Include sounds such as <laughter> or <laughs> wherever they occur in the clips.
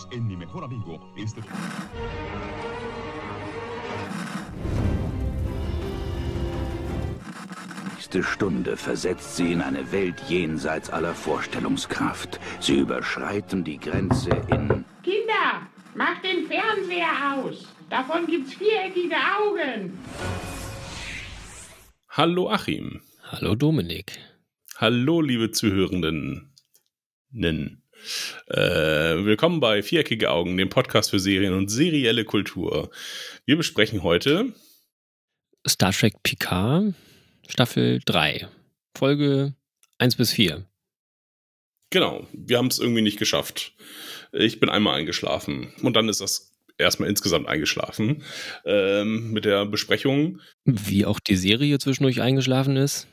Bienvenidos en Mi Mejor Amigo. Este... nächste Stunde versetzt sie in eine Welt jenseits aller Vorstellungskraft. Sie überschreiten die Grenze in... Kinder, macht den Fernseher aus. Davon gibt's viereckige Augen. Hallo Achim. Hallo Dominik. Hallo liebe Zuhörenden. Nen. Äh, willkommen bei Viereckige Augen, dem Podcast für Serien und serielle Kultur. Wir besprechen heute Star Trek Picard, Staffel 3, Folge 1 bis 4. Genau, wir haben es irgendwie nicht geschafft. Ich bin einmal eingeschlafen und dann ist das erstmal insgesamt eingeschlafen ähm, mit der Besprechung. Wie auch die Serie zwischendurch eingeschlafen ist.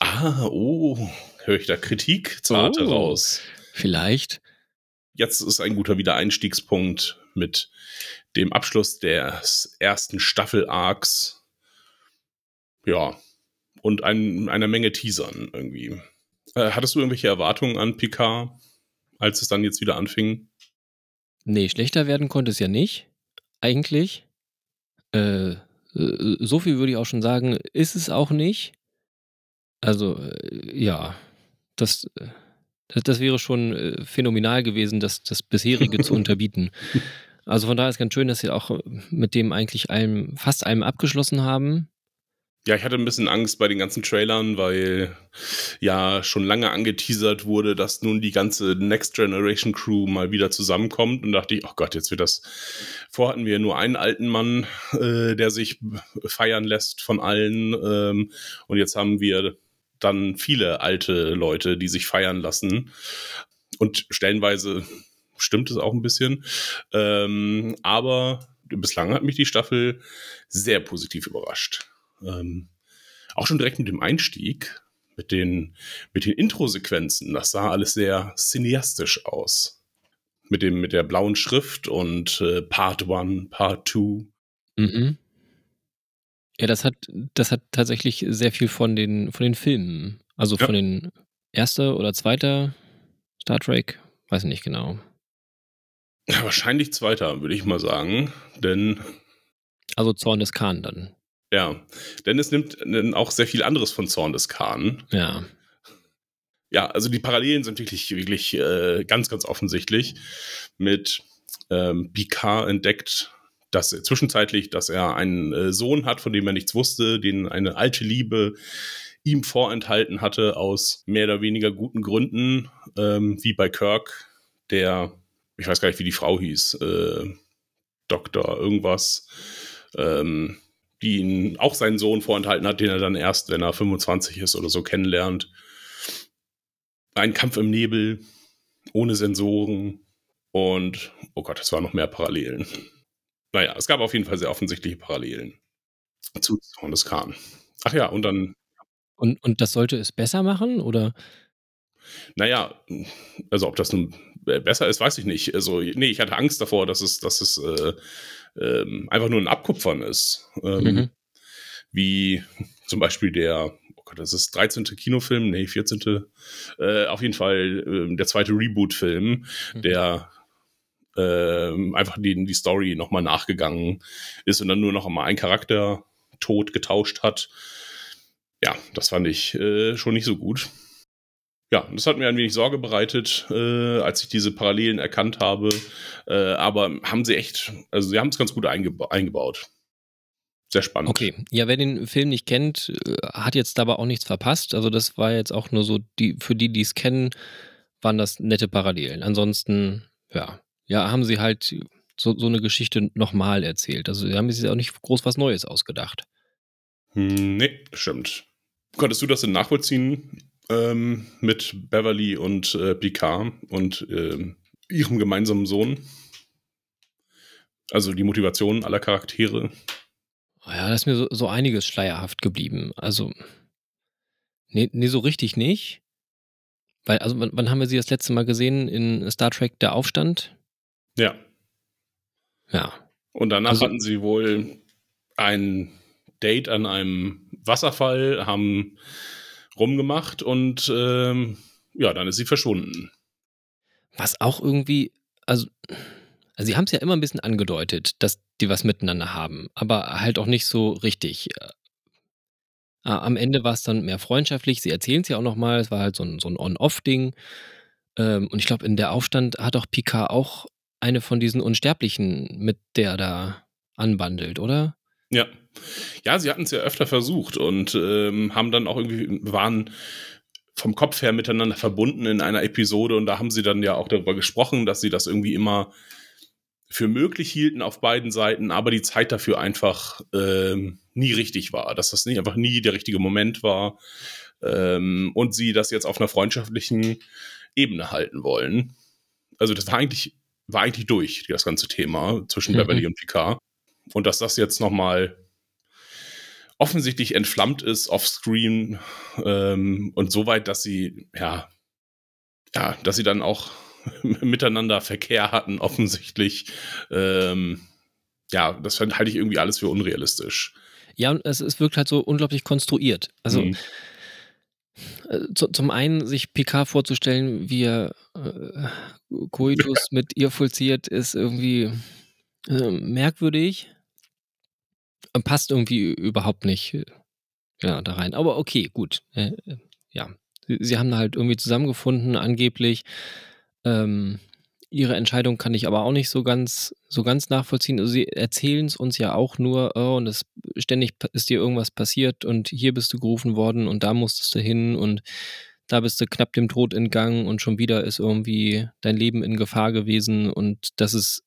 Ah, oh, höre ich da Kritik zur Arte Oh. raus. Vielleicht. Jetzt ist ein guter Wiedereinstiegspunkt mit dem Abschluss des ersten Staffel-Arcs. Ja, und ein, einer Menge Teasern irgendwie. Äh, hattest du irgendwelche Erwartungen an Picard, als es dann jetzt wieder anfing? Nee, schlechter werden konnte es ja nicht. Eigentlich. Äh, äh, so viel würde ich auch schon sagen, ist es auch nicht. Also, äh, ja. Das, äh, das, wäre schon äh, phänomenal gewesen, das, das bisherige zu <laughs> unterbieten. Also von daher ist ganz schön, dass sie auch mit dem eigentlich allem, fast allem abgeschlossen haben. Ja, ich hatte ein bisschen Angst bei den ganzen Trailern, weil ja schon lange angeteasert wurde, dass nun die ganze Next Generation Crew mal wieder zusammenkommt und dachte ich, oh Gott, jetzt wird das. Vorher hatten wir nur einen alten Mann, äh, der sich feiern lässt von allen ähm, und jetzt haben wir dann viele alte Leute, die sich feiern lassen und stellenweise stimmt es auch ein bisschen, ähm, aber bislang hat mich die Staffel sehr positiv überrascht. Ähm, auch schon direkt mit dem Einstieg, mit den, mit den Intro-Sequenzen, das sah alles sehr cineastisch aus. Mit, dem, mit der blauen Schrift und äh, Part 1, Part 2. Mhm. Ja, das hat, das hat tatsächlich sehr viel von den, von den Filmen. Also Ja. von den erster oder zweiter Star Trek, weiß ich nicht genau. Ja, wahrscheinlich zweiter, würde ich mal sagen. Denn, Also Zorn des Khan dann. ja, denn es nimmt auch sehr viel anderes von Zorn des Khan. Ja. Ja, also die Parallelen sind wirklich, wirklich äh, ganz, ganz offensichtlich. Mit ähm, Picard entdeckt, dass er zwischenzeitlich, dass er einen äh, Sohn hat, von dem er nichts wusste, den eine alte Liebe ihm vorenthalten hatte aus mehr oder weniger guten Gründen, ähm, wie bei Kirk, der, ich weiß gar nicht, wie die Frau hieß, äh, Doktor irgendwas, ähm, die ihn auch seinen Sohn vorenthalten hat, den er dann erst, wenn er 25 ist oder so, kennenlernt. Ein Kampf im Nebel, ohne Sensoren und, oh Gott, es waren noch mehr Parallelen. Naja, es gab auf jeden Fall sehr offensichtliche Parallelen zu Zorn des Khan. Ach ja, und dann, Und, und das sollte es besser machen? Oder? naja, also ob das nun besser ist, weiß ich nicht. Also, nee, ich hatte Angst davor, dass es, dass es äh, ähm, einfach nur ein Abkupfern ist. Ähm, Mhm. Wie zum Beispiel der, oh Gott, das ist 13. Kinofilm, nee, 14. Äh, auf jeden Fall äh, der zweite Reboot-Film, Mhm. der ähm, einfach die, die Story nochmal nachgegangen ist und dann nur noch mal einen Charakter tot getauscht hat. Ja, das fand ich äh, schon nicht so gut. Ja, das hat mir ein wenig Sorge bereitet, äh, als ich diese Parallelen erkannt habe. Äh, aber haben sie echt, also sie haben es ganz gut eingeba eingebaut. Sehr spannend. Okay, ja, wer den Film nicht kennt, äh, hat jetzt dabei auch nichts verpasst. Also das war jetzt auch nur so, die, für die, die es kennen, waren das nette Parallelen. Ansonsten, ja, ja, haben sie halt so, so eine Geschichte nochmal erzählt. Also sie haben sich auch nicht groß was Neues ausgedacht. Hm, nee, stimmt. Konntest du das denn nachvollziehen ähm, mit Beverly und äh, Picard und ähm, ihrem gemeinsamen Sohn? Also die Motivation aller Charaktere. Ja, da ist mir so, so einiges schleierhaft geblieben. Also, nee, nee, so richtig nicht. Weil, also, wann, wann haben wir sie das letzte Mal gesehen in Star Trek Der Aufstand? Ja. Ja. Und danach Also- hatten sie wohl ein Date an einem Wasserfall, haben rumgemacht und ähm, ja, dann ist sie verschwunden. Was auch irgendwie, also Also sie haben es ja immer ein bisschen angedeutet, dass die was miteinander haben, aber halt auch nicht so richtig. Äh, am Ende war es dann mehr freundschaftlich. Sie erzählen es ja auch nochmal, es war halt so ein, so ein On-Off-Ding. Ähm, und ich glaube, in der Aufstand hat auch Picard auch eine von diesen Unsterblichen, mit der da anbandelt, oder? Ja. Ja, sie hatten es ja öfter versucht und ähm, haben dann auch irgendwie, waren vom Kopf her miteinander verbunden in einer Episode und da haben sie dann ja auch darüber gesprochen, dass sie das irgendwie immer für möglich hielten auf beiden Seiten, aber die Zeit dafür einfach ähm, nie richtig war, dass das nicht einfach nie der richtige Moment war ähm, und sie das jetzt auf einer freundschaftlichen Ebene halten wollen. Also das war eigentlich war eigentlich durch das ganze Thema zwischen mhm. Beverly und Picard und dass das jetzt noch mal offensichtlich entflammt ist offscreen ähm, und so weit, dass sie ja ja, dass sie dann auch <laughs> miteinander Verkehr hatten, offensichtlich. Ähm, ja, das halte ich irgendwie alles für unrealistisch. Ja, und es, es wirkt halt so unglaublich konstruiert. Also mhm. Äh, zu, zum einen sich PK vorzustellen, wie er äh, Coitus mit ihr vollziert, ist irgendwie äh, merkwürdig. Passt irgendwie überhaupt nicht äh, ja, da rein. Aber okay, gut. Äh, äh, ja, sie, sie haben halt irgendwie zusammengefunden, angeblich. Ähm, ihre Entscheidung kann ich aber auch nicht so ganz, so ganz nachvollziehen. Also sie erzählen es uns ja auch nur, oh, und es ständig ist dir irgendwas passiert und hier bist du gerufen worden und da musstest du hin und da bist du knapp dem Tod entgangen und schon wieder ist irgendwie dein Leben in Gefahr gewesen und das ist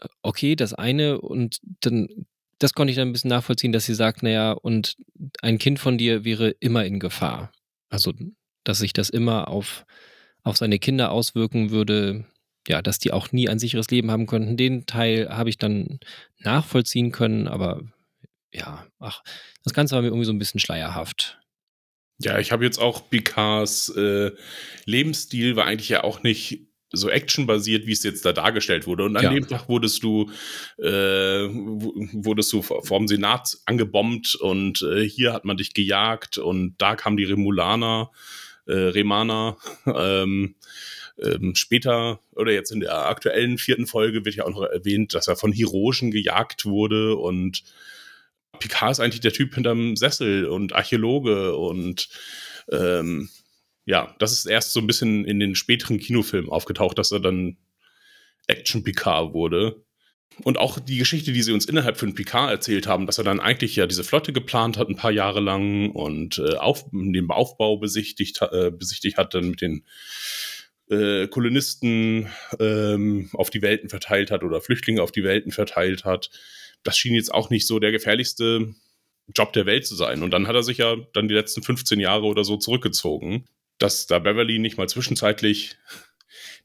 äh, okay, das eine und dann das konnte ich dann ein bisschen nachvollziehen, dass sie sagt, naja, und ein Kind von dir wäre immer in Gefahr. Also, dass sich das immer auf auf seine Kinder auswirken würde, ja, dass die auch nie ein sicheres Leben haben könnten. Den Teil habe ich dann nachvollziehen können, aber ja, ach, das Ganze war mir irgendwie so ein bisschen schleierhaft. Ja, ich habe jetzt auch Picards äh, Lebensstil war eigentlich ja auch nicht so actionbasiert, wie es jetzt da dargestellt wurde. Und an ja. dem Tag wurdest du, äh, wurdest du vom Senat angebombt und äh, hier hat man dich gejagt und da kam die Remulaner äh, Remana. <laughs> Ähm, ähm, später oder jetzt in der aktuellen vierten Folge wird ja auch noch erwähnt, dass er von Hirogen gejagt wurde und Picard ist eigentlich der Typ hinterm Sessel und Archäologe und ähm, ja, das ist erst so ein bisschen in den späteren Kinofilmen aufgetaucht, dass er dann Action Picard wurde. Und auch die Geschichte, die sie uns innerhalb von Picard erzählt haben, dass er dann eigentlich ja diese Flotte geplant hat, ein paar Jahre lang und äh, auf, den Aufbau besichtigt, äh, besichtigt hat, dann mit den äh, Kolonisten ähm, auf die Welten verteilt hat oder Flüchtlinge auf die Welten verteilt hat. Das schien jetzt auch nicht so der gefährlichste Job der Welt zu sein. Und dann hat er sich ja dann die letzten 15 Jahre oder so zurückgezogen, dass da Beverly nicht mal zwischenzeitlich,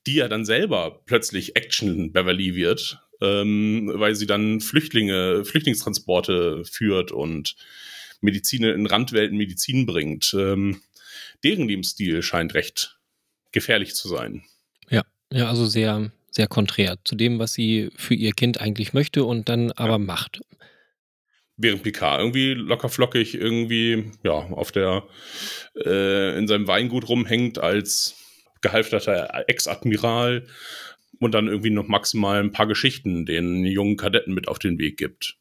die ja dann selber plötzlich Action Beverly wird, ähm, weil sie dann Flüchtlinge, Flüchtlingstransporte führt und Medizin in Randwelten Medizin bringt. Ähm, deren Lebensstil scheint recht gefährlich zu sein. Ja, ja, also sehr, sehr konträr zu dem, was sie für ihr Kind eigentlich möchte und dann aber ja. macht. Während Picard irgendwie locker flockig irgendwie, ja, auf der, äh, in seinem Weingut rumhängt als gehalfterter Ex-Admiral und dann irgendwie noch maximal ein paar Geschichten den jungen Kadetten mit auf den Weg gibt.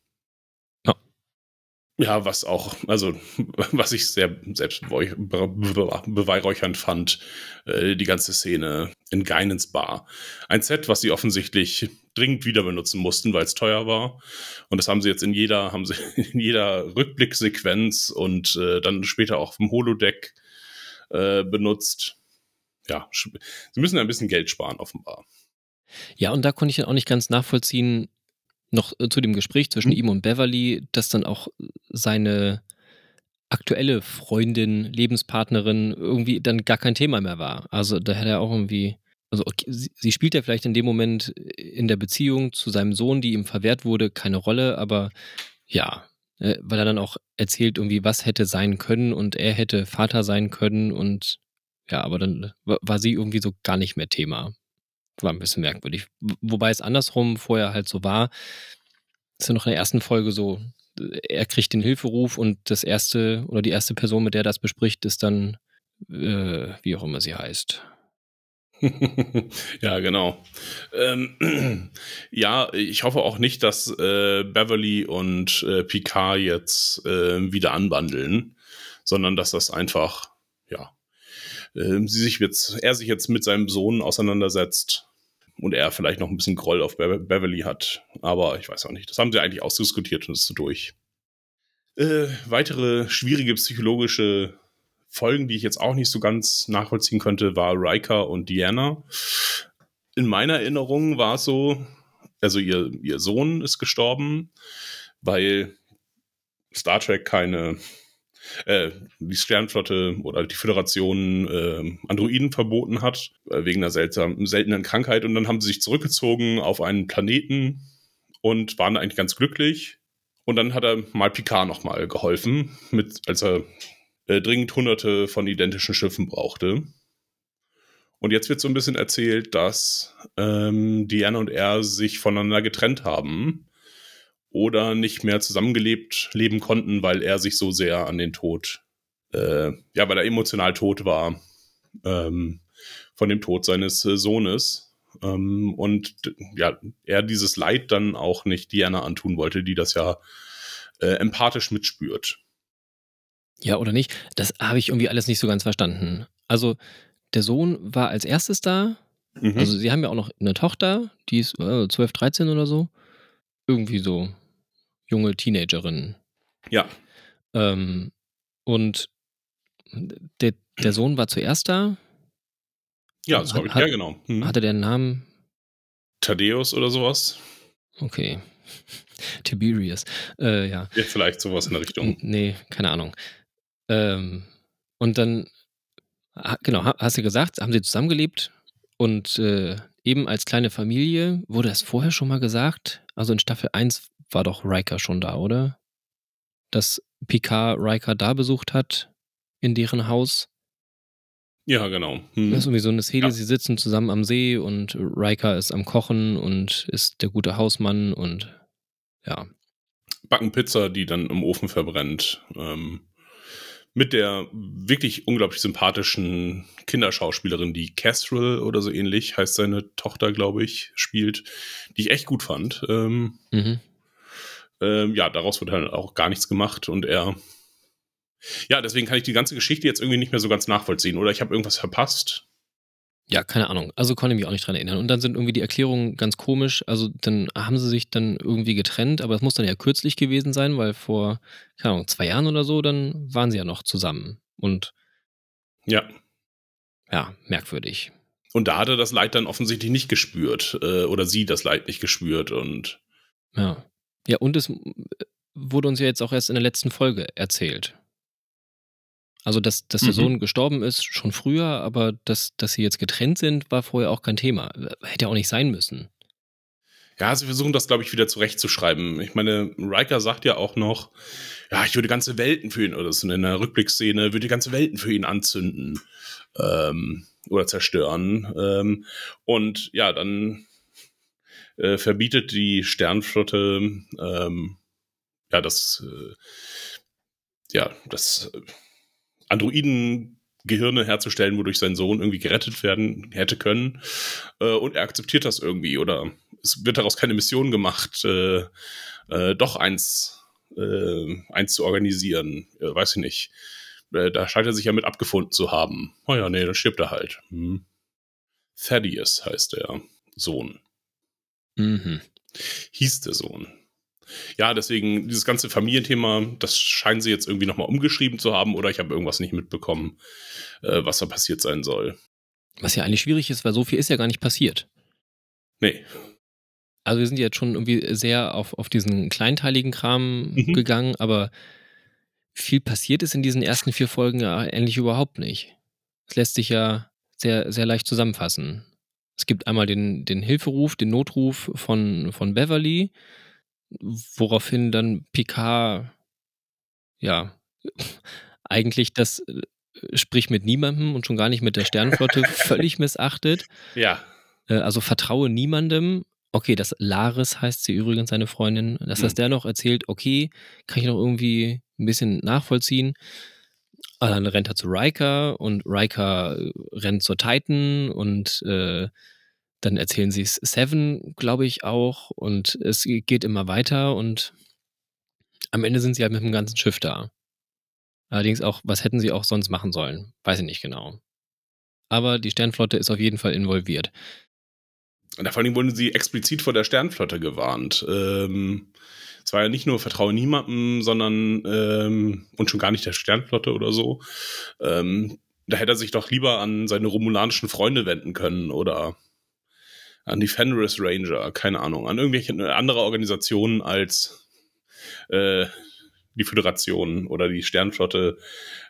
Ja. Was auch, also, <laughs> was ich sehr selbst beweihräuchernd fand, äh, die ganze Szene in Geinens Bar. Ein Set, was sie offensichtlich dringend wieder benutzen mussten, weil es teuer war. Und das haben sie jetzt in jeder, haben sie <laughs> in jeder Rückblicksequenz und äh, dann später auch vom Holodeck äh, benutzt. Ja, sie müssen ein bisschen Geld sparen, offenbar. Ja, und da konnte ich dann auch nicht ganz nachvollziehen, noch äh, zu dem Gespräch zwischen mhm. ihm und Beverly, dass dann auch seine aktuelle Freundin, Lebenspartnerin irgendwie dann gar kein Thema mehr war. Also da hätte er auch irgendwie, also okay, sie, sie spielt ja vielleicht in dem Moment in der Beziehung zu seinem Sohn, die ihm verwehrt wurde, keine Rolle, aber ja, äh, weil er dann auch erzählt irgendwie, was hätte sein können und er hätte Vater sein können und ja, aber dann war sie irgendwie so gar nicht mehr Thema war ein bisschen merkwürdig. Wobei es andersrum vorher halt so war, ist ja noch in der ersten Folge so, er kriegt den Hilferuf und das erste oder die erste Person, mit der das bespricht, ist dann, äh, wie auch immer sie heißt. <laughs> ja, genau. Ähm, <clears throat> ja, ich hoffe auch nicht, dass äh, Beverly und äh, Picard jetzt äh, wieder anbandeln, sondern dass das einfach, ja, äh, sie sich jetzt, er sich jetzt mit seinem Sohn auseinandersetzt und er vielleicht noch ein bisschen Groll auf Be Beverly hat. Aber ich weiß auch nicht. Das haben sie eigentlich ausdiskutiert und ist so durch. Äh, weitere schwierige psychologische Folgen, die ich jetzt auch nicht so ganz nachvollziehen könnte, war Riker und Diana. In meiner Erinnerung war es so, also ihr, ihr Sohn ist gestorben, weil Star Trek keine, äh, die Sternflotte oder die Föderation äh, Androiden verboten hat, äh, wegen einer seltsamen, seltenen Krankheit. Und dann haben sie sich zurückgezogen auf einen Planeten und waren eigentlich ganz glücklich. Und dann hat er mal Picard nochmal geholfen, mit, als er äh, dringend hunderte von identischen Schiffen brauchte. Und jetzt wird so ein bisschen erzählt, dass ähm, Diana und er sich voneinander getrennt haben oder nicht mehr zusammengelebt leben konnten, weil er sich so sehr an den Tod, äh, ja, weil er emotional tot war ähm, von dem Tod seines äh, Sohnes. Ähm, und ja, er dieses Leid dann auch nicht Diana antun wollte, die das ja äh, empathisch mitspürt. Ja, oder nicht? Das habe ich irgendwie alles nicht so ganz verstanden. Also, der Sohn war als erstes da. Mhm. Also, sie haben ja auch noch eine Tochter, die ist äh, 12, 13 oder so. Irgendwie so junge Teenagerin. Ja. Ähm, und der, der Sohn war zuerst da. Ja, das glaube ich. Hat- ja, genau. Mhm. Hatte der einen Namen? Thaddeus oder sowas. Okay. <laughs> Tiberius. Äh, ja. Ja, vielleicht sowas in der Richtung. Nee, keine Ahnung. Ähm, und dann, genau, ha- hast du gesagt, haben sie zusammengelebt und äh, eben als kleine Familie, wurde das vorher schon mal gesagt? Also in Staffel 1 war doch Riker schon da, oder? Dass Picard Riker da besucht hat, in deren Haus. Ja, genau. Mhm. Das ist irgendwie so eine Szene, Ja. sie sitzen zusammen am See und Riker ist am Kochen und ist der gute Hausmann und ja. Backen Pizza, die dann im Ofen verbrennt. Ähm, mit der wirklich unglaublich sympathischen Kinderschauspielerin, die Castrel oder so ähnlich, heißt seine Tochter, glaube ich, spielt, die ich echt gut fand. Ähm, Mhm. Ähm, ja, daraus wird halt auch gar nichts gemacht und er. Ja, deswegen kann ich die ganze Geschichte jetzt irgendwie nicht mehr so ganz nachvollziehen. Oder ich habe irgendwas verpasst. Ja, keine Ahnung. Also konnte ich mich auch nicht dran erinnern. Und dann sind irgendwie die Erklärungen ganz komisch. Also dann haben sie sich dann irgendwie getrennt, aber es muss dann ja kürzlich gewesen sein, weil vor, keine Ahnung, zwei Jahren oder so, dann waren sie ja noch zusammen. Und Ja. ja, merkwürdig. Und da hat er das Leid dann offensichtlich nicht gespürt. Äh, oder sie das Leid nicht gespürt. Und Ja. Ja, und es wurde uns ja jetzt auch erst in der letzten Folge erzählt. Also, dass, dass der Mhm. Sohn gestorben ist, schon früher, aber dass, dass sie jetzt getrennt sind, war vorher auch kein Thema. Hätte ja auch nicht sein müssen. Ja, sie versuchen das, glaube ich, wieder zurechtzuschreiben. Ich meine, Riker sagt ja auch noch, ja, ich würde ganze Welten für ihn, oder so in der Rückblickszene, würde ganze Welten für ihn anzünden ähm, oder zerstören. Ähm, und ja, dann äh, verbietet die Sternflotte ähm, ja das äh, ja das äh, Androiden-Gehirne herzustellen, wodurch sein Sohn irgendwie gerettet werden hätte können. Äh, und er akzeptiert das irgendwie oder es wird daraus keine Mission gemacht, äh, äh, doch eins, äh, eins zu organisieren. Äh, weiß ich nicht. Äh, da scheint er sich ja mit abgefunden zu haben. Oh ja, nee, dann stirbt er halt. Hm. Thaddeus heißt der Sohn. Mhm. Hieß der Sohn. Ja, deswegen dieses ganze Familienthema, das scheinen sie jetzt irgendwie nochmal umgeschrieben zu haben oder ich habe irgendwas nicht mitbekommen, äh, was da passiert sein soll. Was ja eigentlich schwierig ist, weil so viel ist ja gar nicht passiert. Nee. Also wir sind jetzt schon irgendwie sehr auf, auf diesen kleinteiligen Kram Mhm. gegangen, aber viel passiert ist in diesen ersten vier Folgen ja eigentlich überhaupt nicht. Es lässt sich ja sehr, sehr leicht zusammenfassen. Es gibt einmal den, den Hilferuf, den Notruf von, von Beverly, woraufhin dann Picard, ja, <laughs> eigentlich das äh, Sprich mit niemandem und schon gar nicht mit der Sternenflotte <laughs> völlig missachtet. Ja. Äh, Also vertraue niemandem. Okay, das Laris heißt sie übrigens, seine Freundin. Dass das Mhm. der noch erzählt, okay, kann ich noch irgendwie ein bisschen nachvollziehen. Dann rennt er zu Riker und Riker äh, rennt zur Titan und äh, dann erzählen sie es Seven, glaube ich, auch. Und es geht immer weiter und am Ende sind sie halt mit dem ganzen Schiff da. Allerdings auch, was hätten sie auch sonst machen sollen? Weiß ich nicht genau. Aber die Sternflotte ist auf jeden Fall involviert. Und vor allem wurden sie explizit vor der Sternflotte gewarnt. Ähm, es war ja nicht nur Vertraue niemandem, sondern ähm, und schon gar nicht der Sternflotte oder so. Ähm, da hätte er sich doch lieber an seine romulanischen Freunde wenden können oder an die Fenris Ranger, keine Ahnung, an irgendwelche andere Organisationen als äh, die Föderation oder die Sternflotte,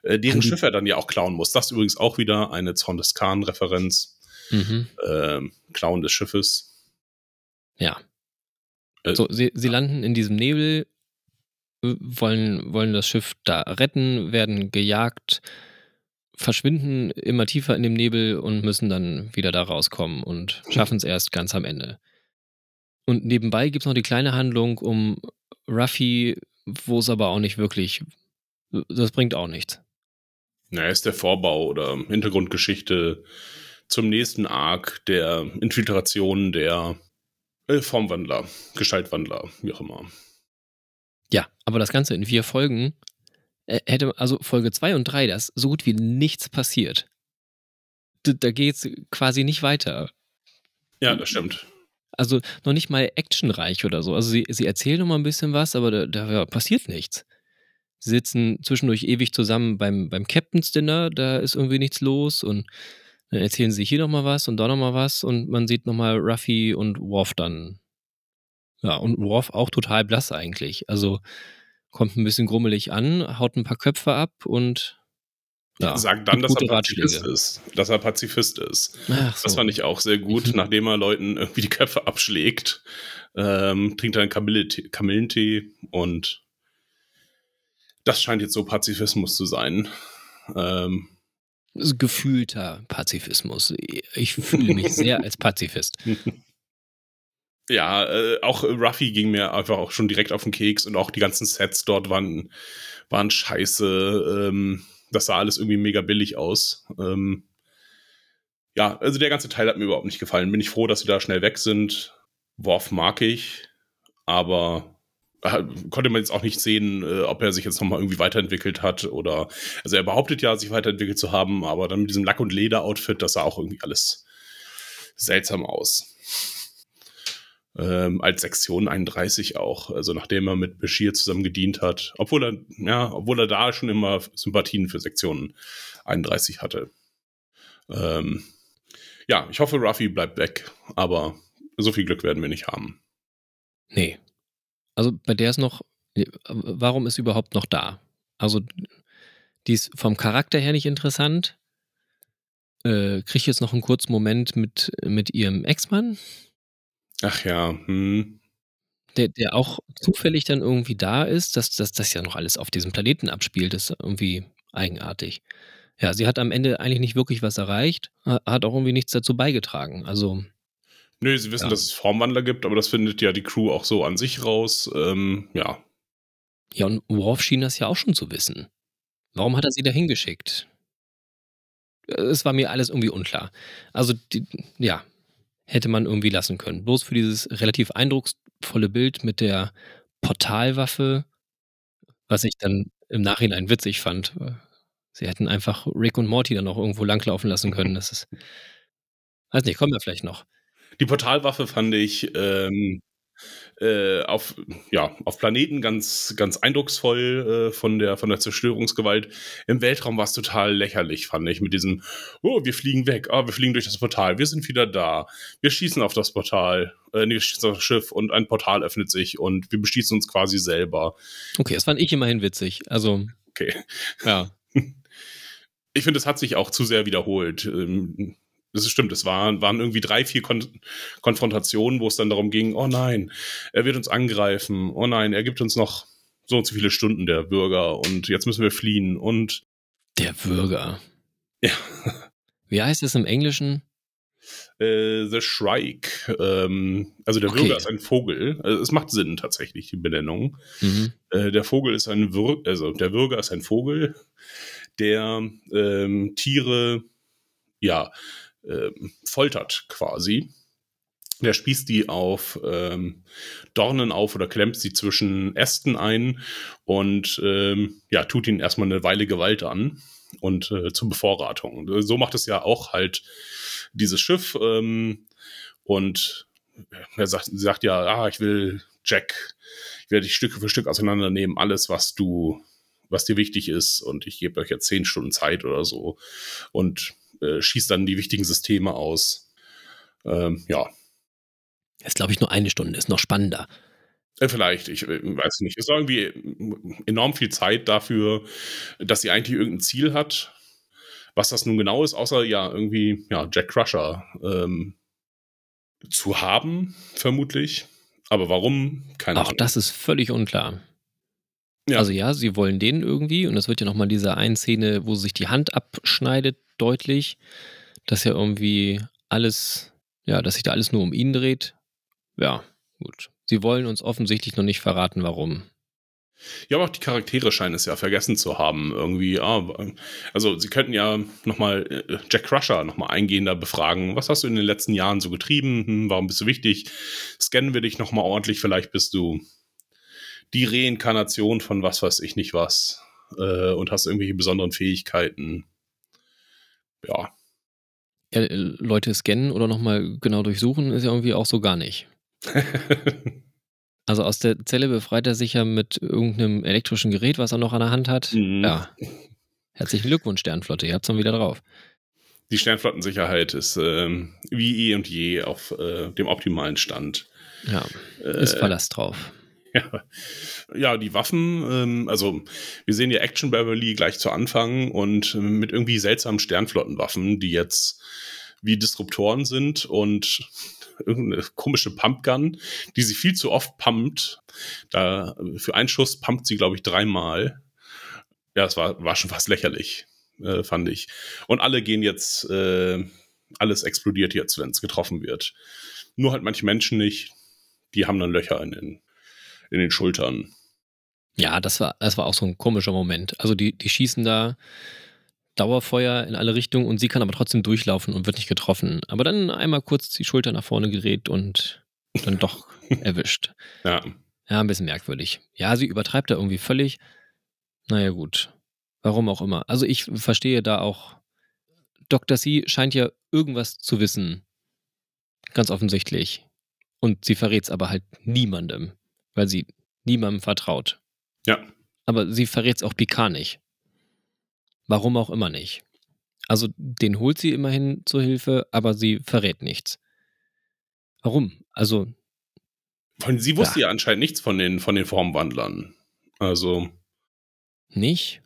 äh, deren Schiff er dann ja auch klauen muss. Das ist übrigens auch wieder eine Zorn des Khan-Referenz. Mhm. Ähm, klauen des Schiffes. Ja. Äh, so, sie, sie landen in diesem Nebel, wollen, wollen das Schiff da retten, werden gejagt, verschwinden immer tiefer in dem Nebel und müssen dann wieder da rauskommen und schaffen es erst ganz am Ende. Und nebenbei gibt es noch die kleine Handlung um Ruffy, wo es aber auch nicht wirklich, das bringt auch nichts. Na, ist der Vorbau oder Hintergrundgeschichte zum nächsten Arc der Infiltration der äh, Formwandler, Gestaltwandler, wie auch immer. Ja, aber das Ganze in vier Folgen äh, hätte, also Folge 2 und 3, da ist so gut wie nichts passiert. Da, da geht es quasi nicht weiter. Ja, das stimmt. Also noch nicht mal actionreich oder so. Also sie, sie erzählen noch mal ein bisschen was, aber da, da passiert nichts. Sie sitzen zwischendurch ewig zusammen beim, beim Captain's Dinner, da ist irgendwie nichts los und dann erzählen sie hier noch mal was und da noch mal was und man sieht noch mal Ruffy und Worf dann. Ja, und Worf auch total blass eigentlich. Also kommt ein bisschen grummelig an, haut ein paar Köpfe ab und ja, sagt dann, dass er Pazifist ist. Dass er Pazifist ist. So. Das fand ich auch sehr gut, nachdem er Leuten irgendwie die Köpfe abschlägt. Ähm, trinkt er einen Kamillentee, Kamillentee und das scheint jetzt so Pazifismus zu sein. Ähm, gefühlter Pazifismus. Ich fühle mich sehr <laughs> als Pazifist. Ja, äh, auch Ruffy ging mir einfach auch schon direkt auf den Keks und auch die ganzen Sets dort waren, waren scheiße. Ähm, das sah alles irgendwie mega billig aus. Ähm, ja, also der ganze Teil hat mir überhaupt nicht gefallen. Bin ich froh, dass sie da schnell weg sind. Worf mag ich, aber konnte man jetzt auch nicht sehen, äh, ob er sich jetzt nochmal irgendwie weiterentwickelt hat oder, also er behauptet ja, sich weiterentwickelt zu haben, aber dann mit diesem Lack- und Leder-Outfit, das sah auch irgendwie alles seltsam aus. Ähm, als Sektion 31 auch, also nachdem er mit Bashir zusammen gedient hat, obwohl er, ja, obwohl er da schon immer Sympathien für Sektion 31 hatte. Ähm, ja, ich hoffe, Ruffy bleibt weg, aber so viel Glück werden wir nicht haben. Nee, also bei der ist noch, warum ist sie überhaupt noch da? Also die ist vom Charakter her nicht interessant. Äh, Kriege ich jetzt noch einen kurzen Moment mit, mit ihrem Ex-Mann? Ach ja, hm. Der, der auch zufällig dann irgendwie da ist, dass das ja noch alles auf diesem Planeten abspielt, ist irgendwie eigenartig. Ja, sie hat am Ende eigentlich nicht wirklich was erreicht, hat auch irgendwie nichts dazu beigetragen. Also Nö, sie wissen, ja. dass es Formwandler gibt, aber das findet ja die Crew auch so an sich raus. Ähm, ja. Ja, und Worf schien das ja auch schon zu wissen. Warum hat er sie da hingeschickt? Es war mir alles irgendwie unklar. Also, die, ja, hätte man irgendwie lassen können. Bloß für dieses relativ eindrucksvolle Bild mit der Portalwaffe, was ich dann im Nachhinein witzig fand. Sie hätten einfach Rick und Morty dann auch irgendwo langlaufen lassen können. Das ist. Weiß nicht, kommen wir vielleicht noch. Die Portalwaffe fand ich ähm, äh, auf, ja, auf Planeten ganz, ganz eindrucksvoll äh, von, der, von der Zerstörungsgewalt. Im Weltraum war es total lächerlich, fand ich, mit diesem, oh, wir fliegen weg, oh, wir fliegen durch das Portal, wir sind wieder da, wir schießen auf das Portal, äh, nee, wir schießen auf das Schiff und ein Portal öffnet sich und wir beschießen uns quasi selber. Okay, das fand ich immerhin witzig. Also. Okay. Ja. <laughs> Ich finde, es hat sich auch zu sehr wiederholt. Ähm, das ist stimmt, es waren, waren irgendwie drei, vier Kon Konfrontationen, wo es dann darum ging, oh nein, er wird uns angreifen, oh nein, er gibt uns noch so und so viele Stunden, der Bürger, und jetzt müssen wir fliehen und. Der Bürger. Ja. <laughs> Wie heißt es im Englischen? Äh, the Shrike. Ähm, also der okay. Bürger ist ein Vogel. Also es macht Sinn tatsächlich, die Benennung. Mhm. Äh, der Vogel ist ein Würger, also der Bürger ist ein Vogel, der ähm, Tiere ja ähm, foltert quasi. Der spießt die auf ähm, Dornen auf oder klemmt sie zwischen Ästen ein und ähm, ja, tut ihnen erstmal eine Weile Gewalt an und äh, zur Bevorratung. So macht es ja auch halt dieses Schiff ähm, und er sagt, sagt ja, ah, ich will Jack, ich werde dich Stück für Stück auseinandernehmen, alles, was du, was dir wichtig ist und ich gebe euch jetzt zehn Stunden Zeit oder so und äh, schießt dann die wichtigen Systeme aus. Ähm, ja. Jetzt glaube ich nur eine Stunde, ist noch spannender. Äh, vielleicht, ich äh, weiß nicht. Es ist irgendwie enorm viel Zeit dafür, dass sie eigentlich irgendein Ziel hat. Was das nun genau ist, außer ja, irgendwie, ja, Jack Crusher ähm, zu haben, vermutlich. Aber warum? Keine Auch Ahnung. das ist völlig unklar. Ja. Also ja, sie wollen den irgendwie und es wird ja nochmal diese eine Szene, wo sich die Hand abschneidet, deutlich, dass ja irgendwie alles, ja, dass sich da alles nur um ihn dreht. Ja, gut. Sie wollen uns offensichtlich noch nicht verraten, warum. Ja, aber auch die Charaktere scheinen es ja vergessen zu haben. Irgendwie, ah, also sie könnten ja nochmal äh, Jack Crusher nochmal eingehender befragen. Was hast du in den letzten Jahren so getrieben? Hm, warum bist du wichtig? Scannen wir dich nochmal ordentlich. Vielleicht bist du die Reinkarnation von was weiß ich nicht was. Äh, und hast irgendwelche besonderen Fähigkeiten. Ja. ja äh, Leute scannen oder nochmal genau durchsuchen ist ja irgendwie auch so gar nicht. <laughs> Also aus der Zelle befreit er sich ja mit irgendeinem elektrischen Gerät, was er noch an der Hand hat. Mhm. Ja. Herzlichen Glückwunsch, Sternflotte, ihr habt's dann wieder drauf. Die Sternflottensicherheit ist ähm, wie eh und je auf äh, dem optimalen Stand. Ja, ist äh, Verlass drauf. Ja. die Waffen, ähm, also wir sehen ja Action Beverly gleich zu Anfang und äh, mit irgendwie seltsamen Sternflottenwaffen, die jetzt wie Disruptoren sind und <laughs> irgendeine komische Pumpgun, die sie viel zu oft pumpt. Da, für einen Schuss pumpt sie, glaube ich, dreimal. Ja, es war, war schon fast lächerlich, äh, fand ich. Und alle gehen jetzt, äh, alles explodiert jetzt, wenn es getroffen wird. Nur halt manche Menschen nicht. Die haben dann Löcher in den, in den Schultern. Ja, das war, das war auch so ein komischer Moment. Also die, die schießen da Dauerfeuer in alle Richtungen und sie kann aber trotzdem durchlaufen und wird nicht getroffen. Aber dann einmal kurz die Schulter nach vorne gerät und dann doch <laughs> erwischt. Ja. Ja, ein bisschen merkwürdig. Ja, sie übertreibt da irgendwie völlig. Naja, gut. Warum auch immer. Also ich verstehe da auch. Dr. C scheint ja irgendwas zu wissen. Ganz offensichtlich. Und sie verrät es aber halt niemandem, weil sie niemandem vertraut. Ja. Aber sie verrät es auch Picard nicht. Warum auch immer nicht. Also den holt sie immerhin zur Hilfe, aber sie verrät nichts. Warum? Also. Von, sie wusste ja. ja anscheinend nichts von den, von den Formwandlern. Also. Nicht?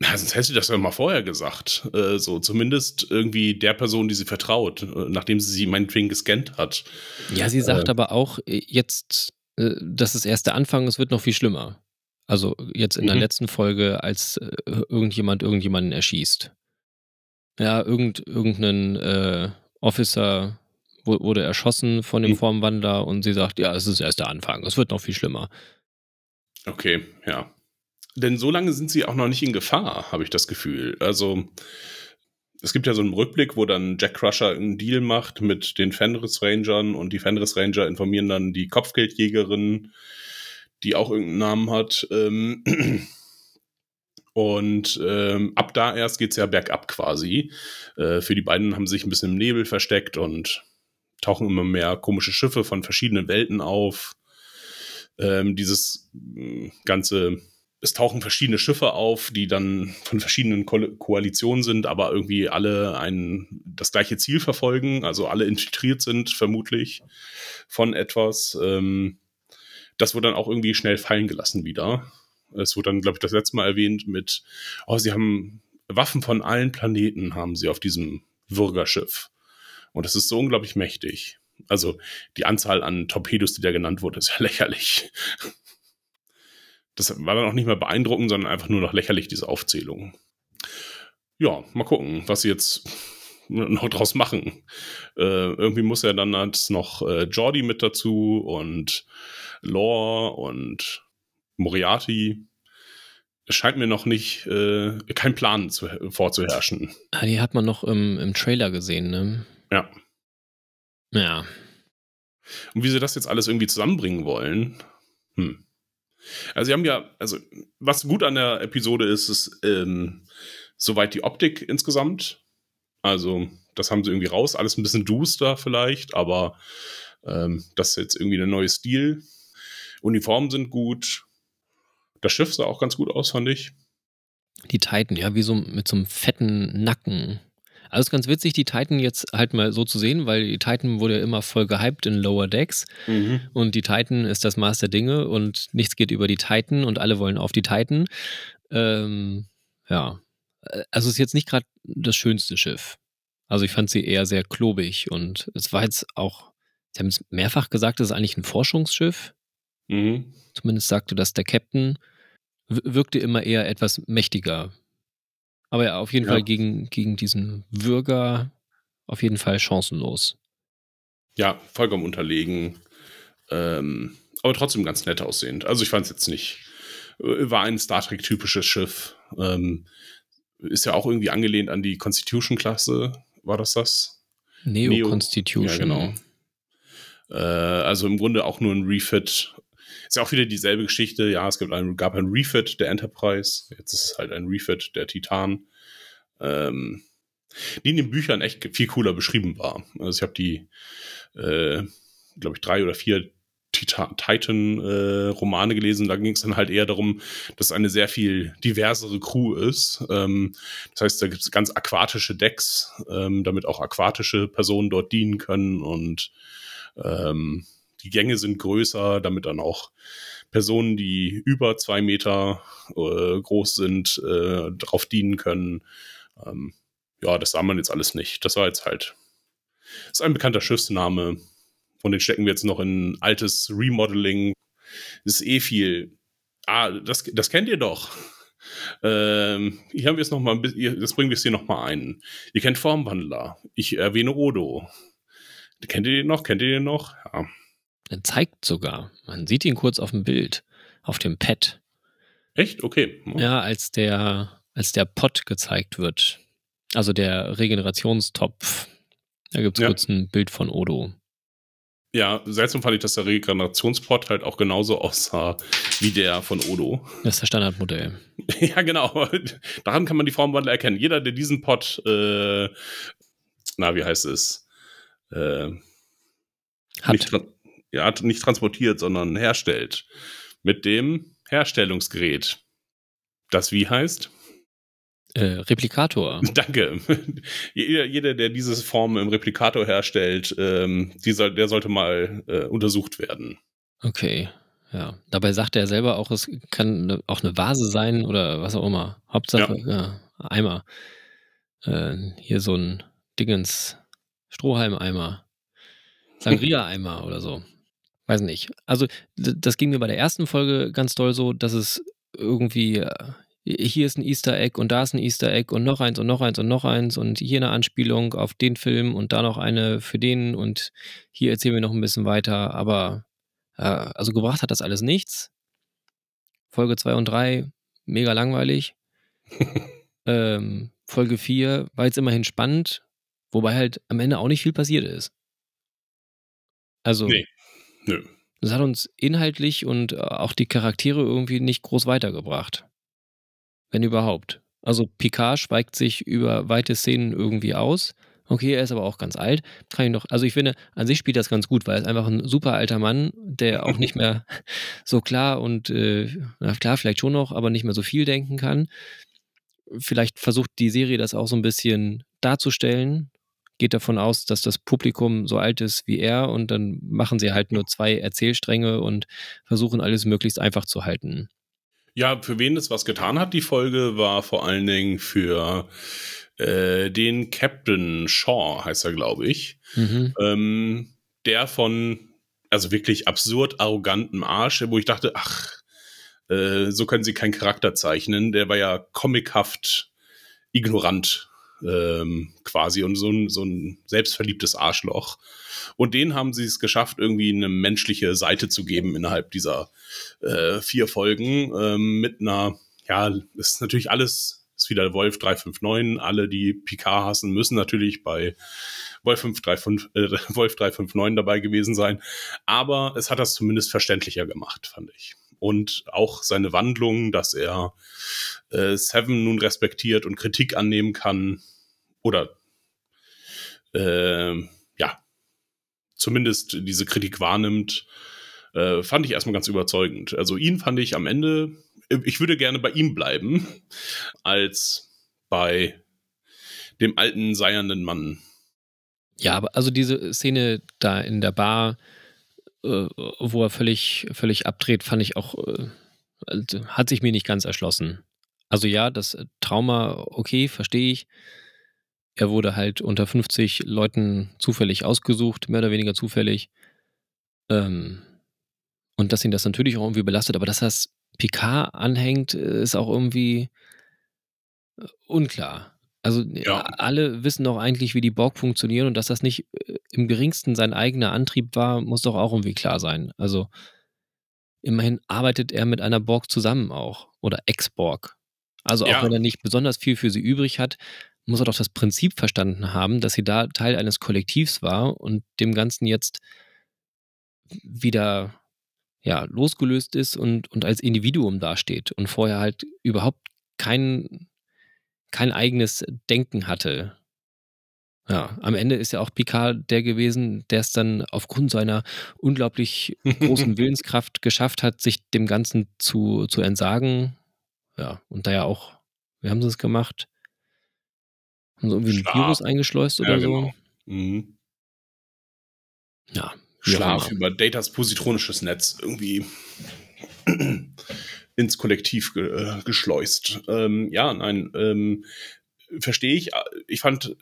Na, sonst hätte sie das ja mal vorher gesagt. Äh, so, zumindest irgendwie der Person, die sie vertraut, äh, nachdem sie sie meinetwegen gescannt hat. Ja, sie sagt äh, aber auch äh, jetzt, das ist erst der Anfang, es wird noch viel schlimmer. Also jetzt in mhm. der letzten Folge, als äh, irgendjemand irgendjemanden erschießt. Ja, irgend, irgendein äh, Officer wurde erschossen von dem mhm. Formwandler und sie sagt, ja, es ist erst der Anfang, es wird noch viel schlimmer. Okay, ja. Denn so lange sind sie auch noch nicht in Gefahr, habe ich das Gefühl. Also es gibt ja so einen Rückblick, wo dann Jack Crusher einen Deal macht mit den Fenris Rangern und die Fenris Ranger informieren dann die Kopfgeldjägerin, die auch irgendeinen Namen hat. Ähm, <clears throat> und ähm, ab da erst geht es ja bergab quasi. Äh, für die beiden haben sich ein bisschen im Nebel versteckt und tauchen immer mehr komische Schiffe von verschiedenen Welten auf. Ähm, dieses äh, ganze, es tauchen verschiedene Schiffe auf, die dann von verschiedenen Ko Koalitionen sind, aber irgendwie alle ein, das gleiche Ziel verfolgen, also alle infiltriert sind, vermutlich von etwas. Ähm, das wurde dann auch irgendwie schnell fallen gelassen wieder. Es wurde dann, glaube ich, das letzte Mal erwähnt mit, oh, sie haben Waffen von allen Planeten haben sie auf diesem Würgerschiff. Und das ist so unglaublich mächtig. Also die Anzahl an Torpedos, die da genannt wurde, ist ja <laughs> lächerlich. Das war dann auch nicht mehr beeindruckend, sondern einfach nur noch lächerlich, diese Aufzählung. Ja, mal gucken, was sie jetzt <laughs> noch draus machen. Äh, irgendwie muss ja dann jetzt noch äh, Jordi mit dazu und Lore und Moriarty. scheint mir noch nicht, äh, kein Plan zu, vorzuherrschen. Ah, die hat man noch im, im Trailer gesehen, ne? Ja. Ja. Und wie sie das jetzt alles irgendwie zusammenbringen wollen, hm. Also sie haben ja, also was gut an der Episode ist, ist ähm, soweit die Optik insgesamt. Also das haben sie irgendwie raus, alles ein bisschen duster vielleicht, aber ähm, das ist jetzt irgendwie ein neuer Stil. Uniformen sind gut. Das Schiff sah auch ganz gut aus, fand ich. Die Titan, ja, wie so mit so einem fetten Nacken. Also ist ganz witzig, die Titan jetzt halt mal so zu sehen, weil die Titan wurde ja immer voll gehypt in Lower Decks. Mhm. Und die Titan ist das Maß der Dinge und nichts geht über die Titan und alle wollen auf die Titan. Ähm, ja. Also ist jetzt nicht gerade das schönste Schiff. Also ich fand sie eher sehr klobig und es war jetzt auch, sie haben es mehrfach gesagt, es ist eigentlich ein Forschungsschiff. Mhm. Zumindest sagte das der Captain. Wirkte immer eher etwas mächtiger. Aber ja, auf jeden Ja. Fall gegen, gegen diesen Würger auf jeden Fall chancenlos. Ja, vollkommen unterlegen. Ähm, aber trotzdem ganz nett aussehend. Also ich fand es jetzt nicht, äh, war ein Star Trek-typisches Schiff. Ähm, ist ja auch irgendwie angelehnt an die Constitution-Klasse. War das das? Neo, Neo-. Ja, genau. Äh, also im Grunde auch nur ein Refit. Ist ja auch wieder dieselbe Geschichte. Ja, es gibt ein, gab ein Refit der Enterprise. Jetzt ist es halt ein Refit der Titan. Ähm, die in den Büchern echt viel cooler beschrieben war. Also ich habe die, äh, glaube ich, drei oder vier Tita- Titan-Romane gelesen. Da ging es dann halt eher darum, dass eine sehr viel diversere Crew ist. Ähm, das heißt, da gibt es ganz aquatische Decks, ähm, damit auch aquatische Personen dort dienen können und ähm, die Gänge sind größer, damit dann auch Personen, die über zwei Meter äh, groß sind, äh, drauf dienen können. Ähm, ja, das sah man jetzt alles nicht. Das war jetzt halt, ist ein bekannter Schiffsname. Von den stecken wir jetzt noch in altes Remodeling. Das ist eh viel. Ah, das, das kennt ihr doch. Ähm, hier haben wir es noch mal ein bisschen, das bringen wir es hier noch mal ein. Ihr kennt Formwandler. Ich erwähne Odo. Kennt ihr den noch? Kennt ihr den noch? Ja. Er zeigt sogar. Man sieht ihn kurz auf dem Bild, auf dem Pad. Echt? Okay. Ja, als der, als der Pot gezeigt wird. Also der Regenerationstopf. Da gibt es Ja. kurz ein Bild von Odo. Ja, seltsam fand ich, dass der Regenerationspot halt auch genauso aussah wie der von Odo. Das ist das Standardmodell. <laughs> ja, genau. Daran kann man die Formwandler erkennen. Jeder, der diesen Pot, äh, na, wie heißt es? Äh, Hat. Nicht, ja, nicht transportiert, sondern herstellt. Mit dem Herstellungsgerät. Das wie heißt? Äh, Replikator. <laughs> Danke. jeder, jeder, der diese Form im Replikator herstellt, ähm, die soll, der sollte mal äh, untersucht werden. Okay. Ja. Dabei sagt er selber auch, es kann ne- auch eine Vase sein oder was auch immer. Hauptsache, ja, Eimer. Äh, hier so ein Dingens Strohhalmeimer. <laughs> Sangria-Eimer oder so. Weiß nicht. Also, das ging mir bei der ersten Folge ganz doll so, dass es irgendwie, äh, hier ist ein Easter Egg und da ist ein Easter Egg und noch eins und noch eins und noch eins und hier eine Anspielung auf den Film und da noch eine für den und hier erzählen wir noch ein bisschen weiter, aber äh, also gebracht hat das alles nichts. Folge 2 und 3, mega langweilig. <laughs> ähm, Folge 4 war jetzt immerhin spannend, wobei halt am Ende auch nicht viel passiert ist. Also, Nee. Nö. das hat uns inhaltlich und äh, auch die Charaktere irgendwie nicht groß weitergebracht. Wenn überhaupt. Also Picard schweigt sich über weite Szenen irgendwie aus. Okay, er ist aber auch ganz alt. Kann ich noch, also ich finde, an sich spielt das ganz gut, weil er ist einfach ein super alter Mann, der auch nicht mehr <laughs> so klar und äh, na klar, vielleicht schon noch, aber nicht mehr so viel denken kann. Vielleicht versucht die Serie das auch so ein bisschen darzustellen. Geht davon aus, dass das Publikum so alt ist wie er und dann machen sie halt nur zwei Erzählstränge und versuchen alles möglichst einfach zu halten. Ja, für wen das was getan hat, die Folge, war vor allen Dingen für äh, den Captain Shaw, heißt er, glaube ich. Mhm. Ähm, der von, also wirklich absurd arrogantem Arsch, wo ich dachte, ach, äh, so können sie keinen Charakter zeichnen. Der war ja comichaft ignorant ähm, quasi und so ein, so ein selbstverliebtes Arschloch. Und den haben sie es geschafft, irgendwie eine menschliche Seite zu geben innerhalb dieser äh, vier Folgen ähm, mit einer ja, ist natürlich alles, ist wieder Wolf 359. Alle, die Picard hassen, müssen natürlich bei Wolf 535, äh, <laughs> Wolf 359 dabei gewesen sein. Aber es hat das zumindest verständlicher gemacht, fand ich. Und auch seine Wandlung, dass er äh, Seven nun respektiert und Kritik annehmen kann. Oder äh, ja, zumindest diese Kritik wahrnimmt, äh, fand ich erstmal ganz überzeugend. Also ihn fand ich am Ende, ich würde gerne bei ihm bleiben, als bei dem alten, seiernden Mann. Ja, aber also diese Szene da in der Bar, äh, wo er völlig, völlig abdreht, fand ich auch, äh, also hat sich mir nicht ganz erschlossen. Also ja, das Trauma, okay, verstehe ich. Er wurde halt unter 50 Leuten zufällig ausgesucht, mehr oder weniger zufällig. Ähm, und dass ihn das natürlich auch irgendwie belastet, aber dass das Picard anhängt, ist auch irgendwie äh, unklar. Also ja. alle wissen doch eigentlich, wie die Borg funktionieren und dass das nicht äh, im geringsten sein eigener Antrieb war, muss doch auch irgendwie klar sein. Also immerhin arbeitet er mit einer Borg zusammen auch oder Ex-Borg. Also auch ja. wenn er nicht besonders viel für sie übrig hat, muss er doch das Prinzip verstanden haben, dass sie da Teil eines Kollektivs war und dem Ganzen jetzt wieder ja, losgelöst ist und, und als Individuum dasteht und vorher halt überhaupt kein, kein eigenes Denken hatte. Ja, am Ende ist ja auch Picard der gewesen, der es dann aufgrund seiner unglaublich großen <laughs> Willenskraft geschafft hat, sich dem Ganzen zu, zu entsagen. Ja, und da ja auch, wie haben sie es gemacht? Haben sie irgendwie ein Virus eingeschleust oder ja, genau. so? Mhm. Ja, Schlaf über Datas positronisches Netz irgendwie ins Kollektiv ge äh, geschleust. Ähm, ja, nein, ähm, verstehe ich. Ich fand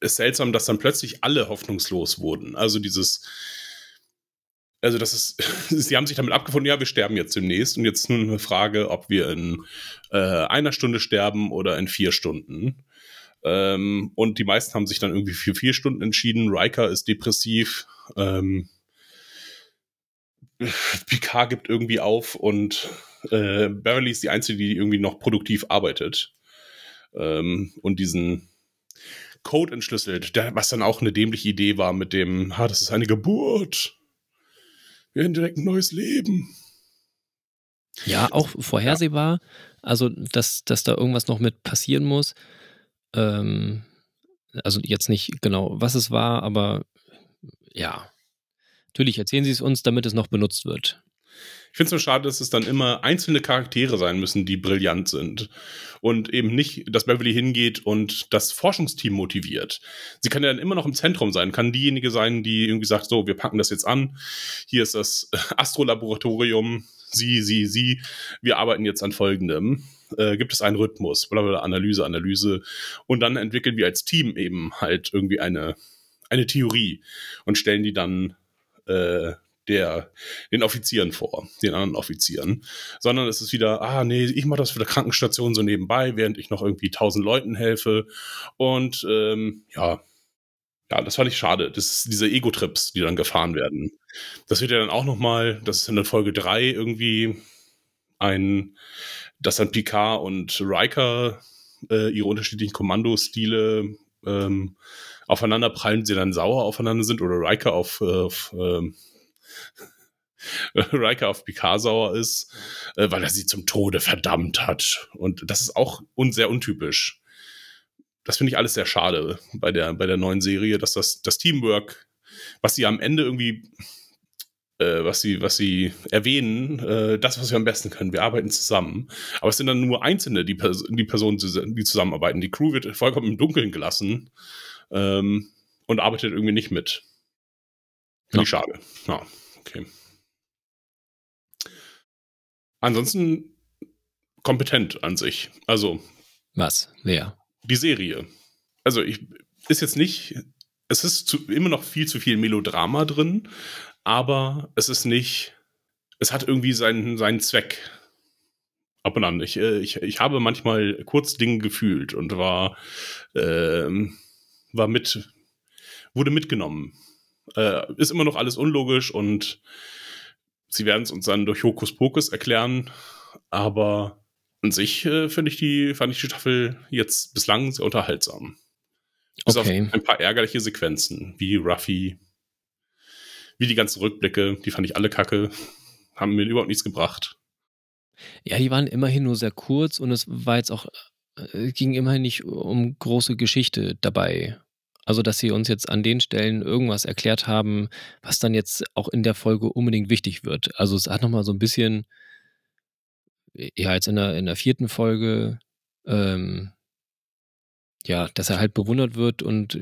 es seltsam, dass dann plötzlich alle hoffnungslos wurden. Also dieses, also das ist, <laughs> sie haben sich damit abgefunden, ja, wir sterben jetzt demnächst und jetzt nur eine Frage, ob wir in äh, einer Stunde sterben oder in vier Stunden. Ähm, und die meisten haben sich dann irgendwie für vier Stunden entschieden. Riker ist depressiv. Ähm, Picard gibt irgendwie auf und äh, Beverly ist die Einzige, die irgendwie noch produktiv arbeitet. Ähm, und diesen Code entschlüsselt, der, was dann auch eine dämliche Idee war mit dem, ah, das ist eine Geburt. Wir entdecken ein neues Leben. Ja, auch vorhersehbar. Also, dass, dass da irgendwas noch mit passieren muss. Ähm, also jetzt nicht genau, was es war, aber ja, Natürlich erzählen sie es uns, damit es noch benutzt wird. Ich finde es so schade, dass es dann immer einzelne Charaktere sein müssen, die brillant sind. Und eben nicht, dass Beverly hingeht und das Forschungsteam motiviert. Sie kann ja dann immer noch im Zentrum sein, kann diejenige sein, die irgendwie sagt, so, wir packen das jetzt an. Hier ist das <laughs> Astrolaboratorium. Sie, sie, sie. Wir arbeiten jetzt an folgendem. Äh, gibt es einen Rhythmus, blablabla, Analyse, Analyse. Und dann entwickeln wir als Team eben halt irgendwie eine, eine Theorie und stellen die dann äh, der, den Offizieren vor, den anderen Offizieren, sondern es ist wieder, ah nee, ich mache das für die Krankenstation so nebenbei, während ich noch irgendwie tausend Leuten helfe und ähm, ja, ja, das fand ich schade. Das ist diese Ego-Trips, die dann gefahren werden. Das wird ja dann auch nochmal, das ist in der Folge 3 irgendwie ein, dass dann Picard und Riker äh, ihre unterschiedlichen Kommandostile ähm, aufeinander prallen, sie dann sauer aufeinander sind oder Riker auf, äh, auf ähm, <laughs> Riker auf Picard sauer ist, äh, weil er sie zum Tode verdammt hat. Und das ist auch un sehr untypisch. Das finde ich alles sehr schade bei der, bei der neuen Serie, dass das, das Teamwork, was sie am Ende irgendwie, äh, was sie, was sie erwähnen, äh, das, was wir am besten können, wir arbeiten zusammen. Aber es sind dann nur Einzelne, die, Pers die Personen, die zusammenarbeiten. Die Crew wird vollkommen im Dunkeln gelassen ähm, und arbeitet irgendwie nicht mit. Finde ich schade. Ja, okay. Ansonsten kompetent an sich. Also. Was? Wer? Die Serie. Also, ich ist jetzt nicht. Es ist zu, immer noch viel zu viel Melodrama drin, aber es ist nicht. Es hat irgendwie seinen, seinen Zweck. Ab und an. Ich, äh, ich, ich habe manchmal kurz Dinge gefühlt und war. Ähm, war mit, wurde mitgenommen. Äh, ist immer noch alles unlogisch und sie werden es uns dann durch Hokuspokus erklären, aber an sich äh, finde ich die, fand ich die Staffel jetzt bislang sehr unterhaltsam. Bis Okay. auf ein paar ärgerliche Sequenzen, wie Ruffy, wie die ganzen Rückblicke, die fand ich alle kacke, haben mir überhaupt nichts gebracht. Ja, die waren immerhin nur sehr kurz und es war jetzt auch, äh, ging immerhin nicht um große Geschichte dabei. Also, dass sie uns jetzt an den Stellen irgendwas erklärt haben, was dann jetzt auch in der Folge unbedingt wichtig wird. Also, es hat nochmal so ein bisschen, ja, jetzt in der, in der vierten Folge, ähm, ja, dass er halt bewundert wird und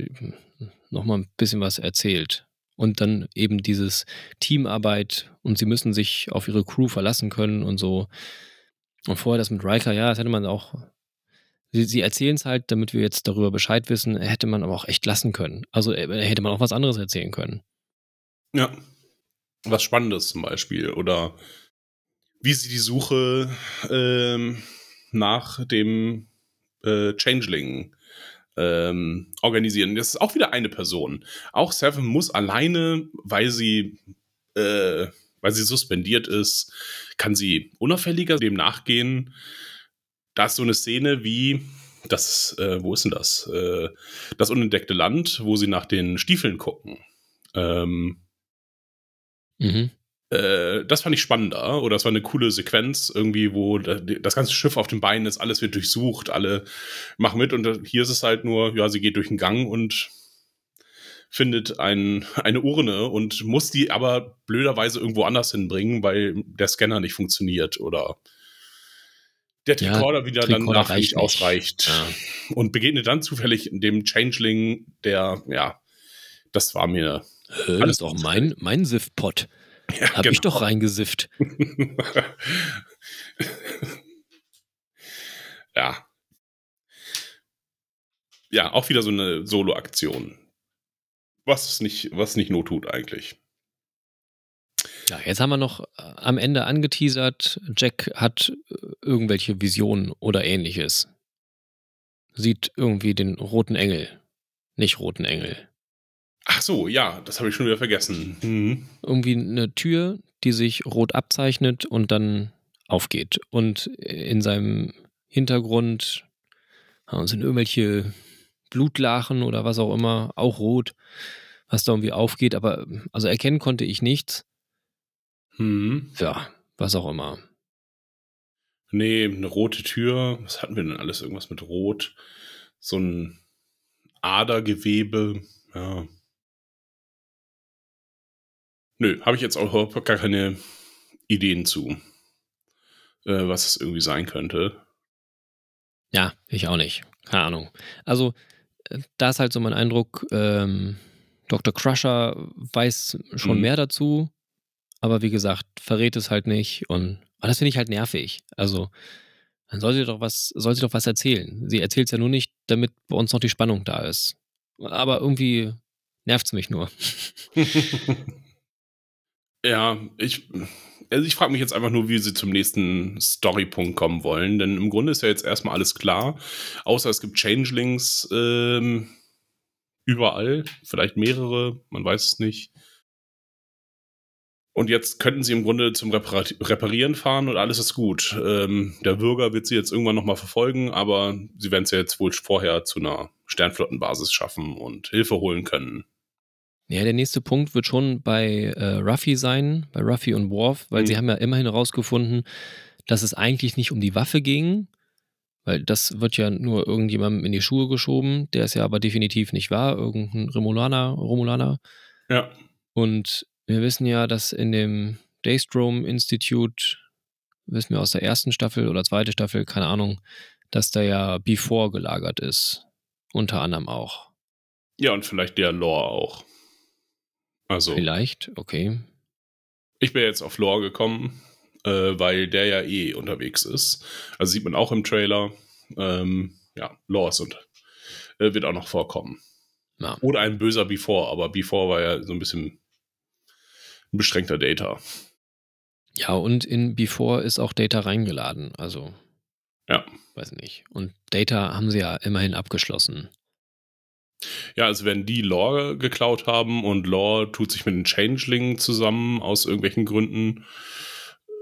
nochmal ein bisschen was erzählt. Und dann eben dieses Teamarbeit und sie müssen sich auf ihre Crew verlassen können und so. Und vorher das mit Riker, ja, das hätte man auch. Sie, sie erzählen es halt, damit wir jetzt darüber Bescheid wissen, hätte man aber auch echt lassen können. Also äh, hätte man auch was anderes erzählen können. Ja. Was Spannendes zum Beispiel. Oder wie sie die Suche ähm, nach dem äh, Changeling ähm, organisieren. Das ist auch wieder eine Person. Auch Seven muss alleine, weil sie, äh, weil sie suspendiert ist, kann sie unauffälliger dem nachgehen. Da ist so eine Szene wie das, äh, wo ist denn das? Äh, das unentdeckte Land, wo sie nach den Stiefeln gucken. Ähm, Mhm. äh, das fand ich spannender oder das war eine coole Sequenz irgendwie, wo da- das ganze Schiff auf den Beinen ist, alles wird durchsucht, alle machen mit und hier ist es halt nur, ja, sie geht durch den Gang und findet ein, eine Urne und muss die aber blöderweise irgendwo anders hinbringen, weil der Scanner nicht funktioniert oder der Ja, Tricorder wieder dann nachher nicht reicht nicht. ausreicht Ja. und begegnet dann zufällig dem Changeling, der, ja, das war mir Äh, das ist auch mein, mein Siftpot. <laughs> ja, Hab ich doch reingesifft. <laughs> ja. Ja, auch wieder so eine Solo-Aktion. Was nicht, was nicht not tut eigentlich. Ja, jetzt haben wir noch äh, am Ende angeteasert, Jack hat äh, irgendwelche Visionen oder ähnliches. Sieht irgendwie den roten Engel. Nicht roten Engel. Ach so, ja, das habe ich schon wieder vergessen. Mhm. Irgendwie eine Tür, die sich rot abzeichnet und dann aufgeht. Und in seinem Hintergrund sind irgendwelche Blutlachen oder was auch immer, auch rot, was da irgendwie aufgeht. Aber also erkennen konnte ich nichts. Mhm. Ja, was auch immer. Nee, eine rote Tür. Was hatten wir denn alles? Irgendwas mit Rot. So ein Adergewebe. Ja. Nö, habe ich jetzt auch überhaupt gar keine Ideen zu, äh, was es irgendwie sein könnte. Ja, ich auch nicht. Keine Ahnung. Also, äh, da ist halt so mein Eindruck, ähm, Dr. Crusher weiß schon Mhm. mehr dazu, aber wie gesagt, verrät es halt nicht und aber das finde ich halt nervig. Also, dann soll sie doch was, soll sie doch was erzählen. Sie erzählt es ja nur nicht, damit bei uns noch die Spannung da ist. Aber irgendwie nervt es mich nur. <laughs> Ja, ich, also ich frage mich jetzt einfach nur, wie sie zum nächsten Storypunkt kommen wollen, denn im Grunde ist ja jetzt erstmal alles klar, außer es gibt Changelings ähm, überall, vielleicht mehrere, man weiß es nicht. Und jetzt könnten sie im Grunde zum Repara Reparieren fahren und alles ist gut. Ähm, der Bürger wird sie jetzt irgendwann nochmal verfolgen, aber sie werden es ja jetzt wohl vorher zu einer Sternflottenbasis schaffen und Hilfe holen können. Ja, der nächste Punkt wird schon bei äh, Ruffy sein, bei Ruffy und Worf, weil Mhm. sie haben ja immerhin herausgefunden, dass es eigentlich nicht um die Waffe ging, weil das wird ja nur irgendjemandem in die Schuhe geschoben, der es ja aber definitiv nicht war, irgendein Romulaner, Romulaner. Ja. Und wir wissen ja, dass in dem Daystrom Institute, wissen wir aus der ersten Staffel oder zweite Staffel, keine Ahnung, dass da ja Before gelagert ist. Unter anderem auch. Ja, und vielleicht der Lore auch. Also. Vielleicht, okay. Ich bin jetzt auf Lore gekommen, äh, weil der ja eh unterwegs ist. Also sieht man auch im Trailer. Ähm, ja, Lore ist und äh, wird auch noch vorkommen. Ja. Oder ein böser Before, aber Before war ja so ein bisschen beschränkter Data. Ja, und in Before ist auch Data reingeladen. Also, Ja. weiß nicht. Und Data haben sie ja immerhin abgeschlossen. Ja, also wenn die Lore geklaut haben und Lore tut sich mit den Changelingen zusammen aus irgendwelchen Gründen,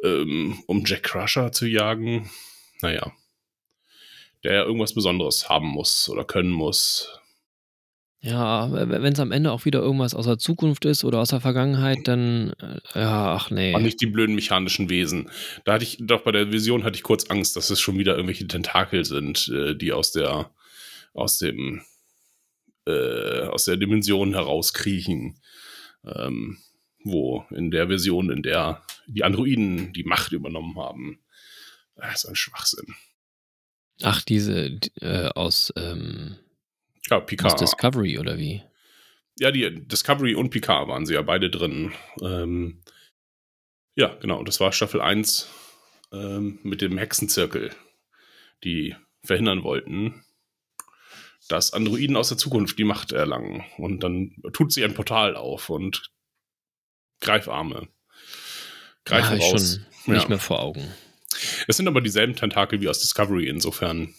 ähm, um Jack Crusher zu jagen. naja, der ja irgendwas Besonderes haben muss oder können muss. Ja, wenn es am Ende auch wieder irgendwas aus der Zukunft ist oder aus der Vergangenheit, dann äh, ja, ach nee. Und nicht die blöden mechanischen Wesen. Da hatte ich, doch bei der Vision hatte ich kurz Angst, dass es schon wieder irgendwelche Tentakel sind, äh, die aus der, aus dem, äh, aus der Dimension herauskriechen. Ähm, wo in der Version, in der die Androiden die Macht übernommen haben. Das ist ein Schwachsinn. Ach, diese äh, aus, ähm, ja, Picard. aus Discovery oder wie? Ja, die Discovery und Picard waren sie ja beide drin. Ähm, ja, genau. Das war Staffel 1 ähm, mit dem Hexenzirkel, die verhindern wollten, dass Androiden aus der Zukunft die Macht erlangen. Und dann tut sie ein Portal auf und Greifarme. Greifen ja, raus. Schon nicht ja. mehr vor Augen. Es sind aber dieselben Tentakel wie aus Discovery, insofern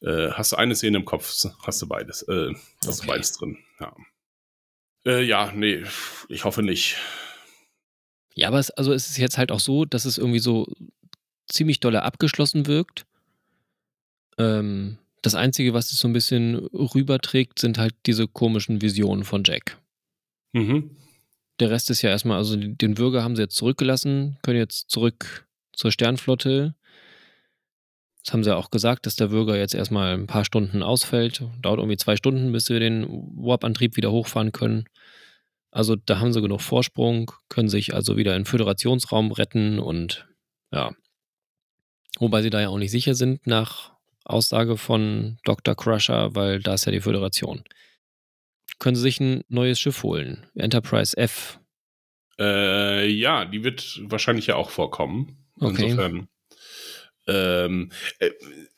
äh, hast du eine Szene im Kopf, hast du beides, äh, hast okay. du beides drin. Ja. Äh, ja, nee, ich hoffe nicht. Ja, aber es, also es ist jetzt halt auch so, dass es irgendwie so ziemlich dolle abgeschlossen wirkt. Ähm, das Einzige, was es so ein bisschen rüberträgt, sind halt diese komischen Visionen von Jack. Mhm. Der Rest ist ja erstmal, also den Würger haben sie jetzt zurückgelassen, können jetzt zurück zur Sternflotte. Das haben sie ja auch gesagt, dass der Würger jetzt erstmal ein paar Stunden ausfällt. Dauert irgendwie zwei Stunden, bis wir den Warp-Antrieb wieder hochfahren können. Also da haben sie genug Vorsprung, können sich also wieder in den Föderationsraum retten und ja. Wobei sie da ja auch nicht sicher sind nach Aussage von Dr. Crusher, weil da ist ja die Föderation können sie sich ein neues Schiff holen. Enterprise F. Äh, ja, die wird wahrscheinlich ja auch vorkommen. Okay. Insofern. Ähm, äh,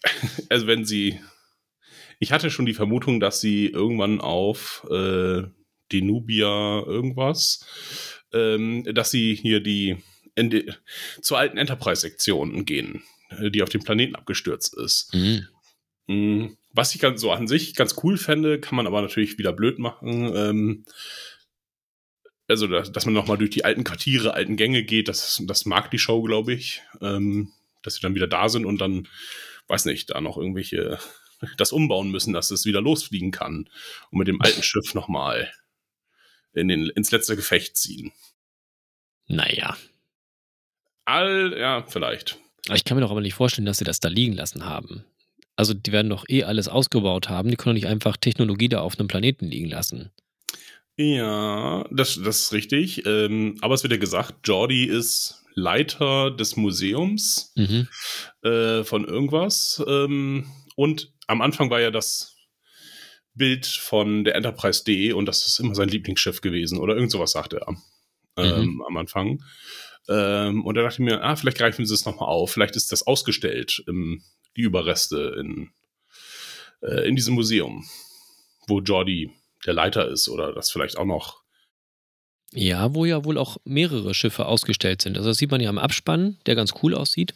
<laughs> also wenn sie. Ich hatte schon die Vermutung, dass sie irgendwann auf äh, Denubia irgendwas, ähm, dass sie hier die die, zur alten Enterprise-Sektion gehen, äh, die auf dem Planeten abgestürzt ist. Mhm. Mhm. Was ich ganz so an sich ganz cool fände, kann man aber natürlich wieder blöd machen. Ähm, also, dass, dass man nochmal durch die alten Quartiere, alten Gänge geht, das, das mag die Show, glaube ich. Ähm, dass sie dann wieder da sind und dann, weiß nicht, da noch irgendwelche <laughs> das umbauen müssen, dass es wieder losfliegen kann und mit dem alten <laughs> Schiff nochmal in den, ins letzte Gefecht ziehen. Naja. All, ja, vielleicht. Ich kann mir doch aber nicht vorstellen, dass sie das da liegen lassen haben. Also die werden doch eh alles ausgebaut haben. Die können doch nicht einfach Technologie da auf einem Planeten liegen lassen. Ja, das, das ist richtig. Ähm, aber es wird ja gesagt, Jordi ist Leiter des Museums mhm. äh, von irgendwas. Ähm, und am Anfang war ja das Bild von der Enterprise D und das ist immer sein Lieblingsschiff gewesen oder irgend sowas sagte er ähm, mhm. am Anfang. Ähm, und da dachte ich mir, ah, vielleicht greifen sie es nochmal auf. Vielleicht ist das ausgestellt im die Überreste in, äh, in diesem Museum, wo Jordi der Leiter ist oder das vielleicht auch noch. Ja, wo ja wohl auch mehrere Schiffe ausgestellt sind. Also das sieht man ja am Abspann, der ganz cool aussieht.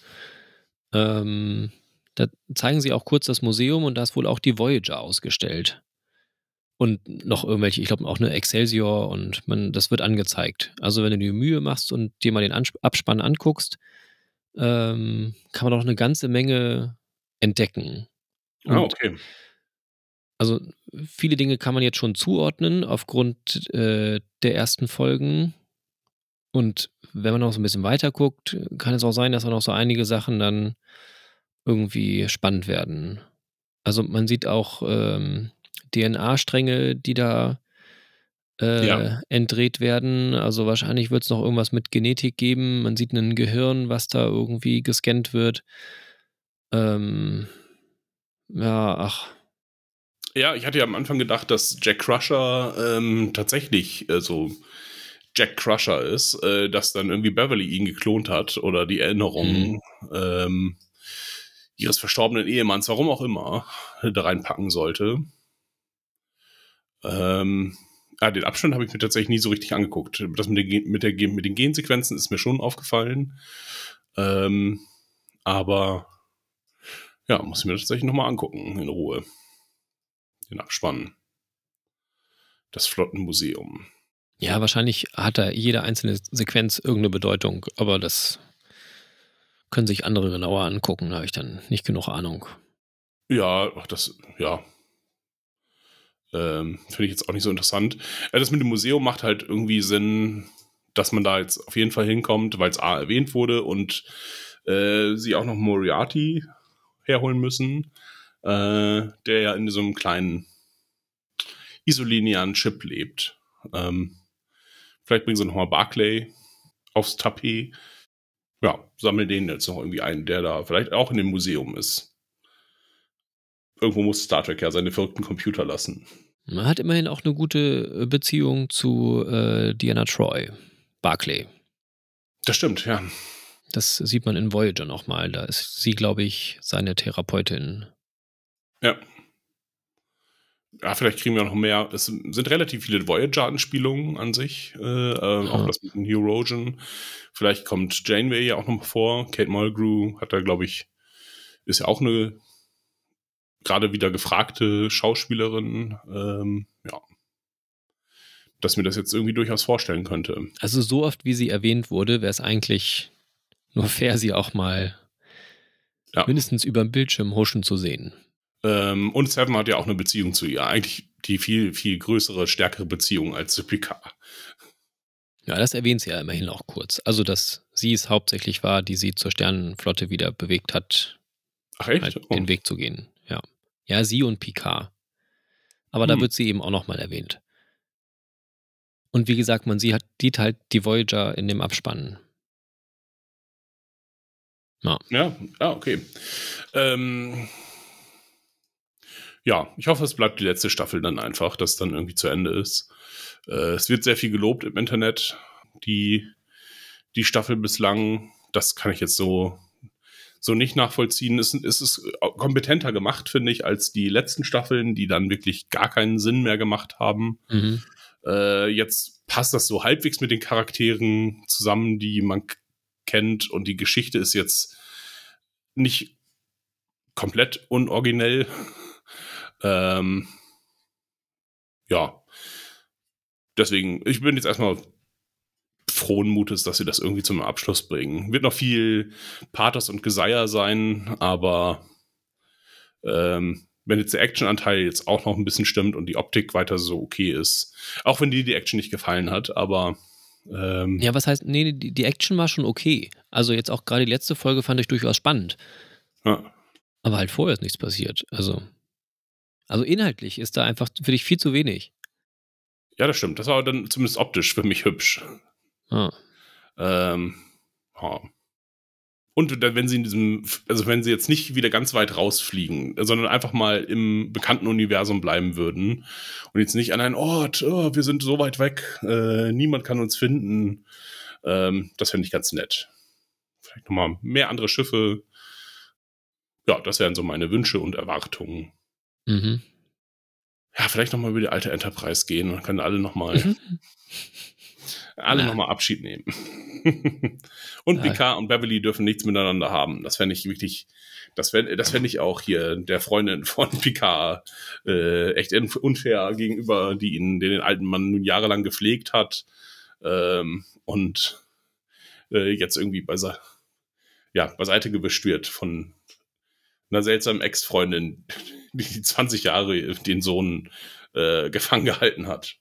Ähm, da zeigen sie auch kurz das Museum und da ist wohl auch die Voyager ausgestellt. Und noch irgendwelche, ich glaube auch eine Excelsior und man, das wird angezeigt. Also wenn du dir Mühe machst und dir mal den Abspann anguckst, ähm, kann man doch eine ganze Menge entdecken. Ah, und ah, okay. Also viele Dinge kann man jetzt schon zuordnen aufgrund äh, der ersten Folgen. Und wenn man noch so ein bisschen weiter guckt, kann es auch sein, dass auch noch so einige Sachen dann irgendwie spannend werden. Also man sieht auch ähm, DNA-Stränge, die da äh, ja. entdreht werden. Also wahrscheinlich wird es noch irgendwas mit Genetik geben. Man sieht ein Gehirn, was da irgendwie gescannt wird. Ähm, ja, ach. Ja, ich hatte ja am Anfang gedacht, dass Jack Crusher ähm, tatsächlich äh, so Jack Crusher ist, äh, dass dann irgendwie Beverly ihn geklont hat oder die Erinnerungen mhm. ähm, ihres verstorbenen Ehemanns, warum auch immer, da reinpacken sollte. Ähm, ja, den Abstand habe ich mir tatsächlich nie so richtig angeguckt. Das mit, den, mit, der, mit den Gensequenzen ist mir schon aufgefallen. Ähm, aber ja, muss ich mir tatsächlich nochmal angucken, in Ruhe. Den Abspann. Das Flottenmuseum. Ja, wahrscheinlich hat da jede einzelne Sequenz irgendeine Bedeutung, aber das Können sich andere genauer angucken, da habe ich dann nicht genug Ahnung. Ja, das, ja. Ähm, Finde ich jetzt auch nicht so interessant. Ja, das mit dem Museum macht halt irgendwie Sinn, dass man da jetzt auf jeden Fall hinkommt, weil es A erwähnt wurde und äh, sie auch noch Moriarty herholen müssen, äh, der ja in so einem kleinen isolinearen Chip lebt. Ähm, vielleicht bringen sie nochmal Barclay aufs Tapet. Ja, sammeln den jetzt noch irgendwie ein, der da vielleicht auch in dem Museum ist. Irgendwo muss Star Trek ja seine verrückten Computer lassen. Man hat immerhin auch eine gute äh, Beziehung zu äh, Diana Troy, Barclay. Das stimmt, ja. Das sieht man in Voyager nochmal. Da ist sie, glaube ich, seine Therapeutin. Ja. Ja, vielleicht kriegen wir noch mehr. Es sind relativ viele Voyager-Anspielungen an sich. Äh, äh, auch das mit dem Herogen. Vielleicht kommt Janeway ja auch noch vor. Kate Mulgrew hat da, glaube ich, ist ja auch eine gerade wieder gefragte Schauspielerin. Ähm, ja. Dass mir das jetzt irgendwie durchaus vorstellen könnte. Also so oft, wie sie erwähnt wurde, wäre es eigentlich nur fair, sie auch mal ja. mindestens über dem Bildschirm huschen zu sehen. Ähm, und Seven hat ja auch eine Beziehung zu ihr. Eigentlich die viel, viel größere, stärkere Beziehung als zu Picard. Ja, das erwähnt sie ja immerhin auch kurz. Also, dass sie es hauptsächlich war, die sie zur Sternenflotte wieder bewegt hat, Ach echt? Halt oh. den Weg zu gehen. Ja. Ja, sie und Picard. Aber hm. da wird sie eben auch nochmal erwähnt. Und wie gesagt, man sieht halt die Voyager in dem Abspann. Ja, ja, ja okay. Ähm, ja, ich hoffe, es bleibt die letzte Staffel dann einfach, dass dann irgendwie zu Ende ist. Äh, es wird sehr viel gelobt im Internet, die, die Staffel bislang. Das kann ich jetzt so, so nicht nachvollziehen. Es, es ist kompetenter gemacht, finde ich, als die letzten Staffeln, die dann wirklich gar keinen Sinn mehr gemacht haben. Mhm. Äh, jetzt passt das so halbwegs mit den Charakteren zusammen, die man kennt und die Geschichte ist jetzt nicht komplett unoriginell. Ähm, ja. Deswegen, ich bin jetzt erstmal frohen Mutes, dass sie das irgendwie zum Abschluss bringen. Wird noch viel Pathos und Geseier sein, aber ähm, wenn jetzt der Actionanteil jetzt auch noch ein bisschen stimmt und die Optik weiter so okay ist, auch wenn dir die Action nicht gefallen hat, aber ähm, ja, was heißt, nee, die, die Action war schon okay. Also jetzt auch gerade die letzte Folge fand ich durchaus spannend. Ja. Aber halt vorher ist nichts passiert. Also also inhaltlich ist da einfach für dich viel zu wenig. Ja, das stimmt. Das war dann zumindest optisch für mich hübsch. Ah. Ähm, ja. Und wenn sie in diesem, also wenn sie jetzt nicht wieder ganz weit rausfliegen, sondern einfach mal im bekannten Universum bleiben würden und jetzt nicht an einen Ort, oh, wir sind so weit weg, äh, niemand kann uns finden, ähm, das fände ich ganz nett. Vielleicht nochmal mehr andere Schiffe. Ja, das wären so meine Wünsche und Erwartungen. Mhm. Ja, vielleicht nochmal über die alte Enterprise gehen und können alle nochmal mhm. alle ja. nochmal Abschied nehmen. <laughs> und ja. Picard und Beverly dürfen nichts miteinander haben. Das fände ich wirklich, das fände das fänd ich auch hier der Freundin von Picard äh, echt unfair gegenüber, die ihn, den, den alten Mann nun jahrelang gepflegt hat ähm, und äh, jetzt irgendwie beise ja, beiseite gewischt wird von einer seltsamen Ex-Freundin, die 20 Jahre den Sohn äh, gefangen gehalten hat.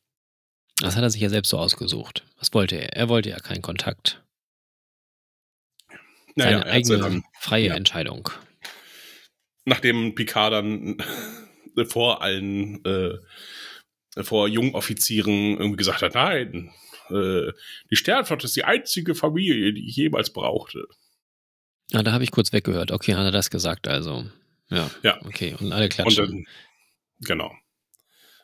Das hat er sich ja selbst so ausgesucht. Was wollte er? Er wollte ja keinen Kontakt. Seine naja, eigene dann, freie ja. Entscheidung. Nachdem Picard dann vor allen, äh, vor Jungoffizieren irgendwie gesagt hat, nein, äh, die Sternflotte ist die einzige Familie, die ich jemals brauchte. Ah, da habe ich kurz weggehört. Okay, hat er das gesagt, also. Ja. Ja. Okay, und alle klatschen. Und dann, genau.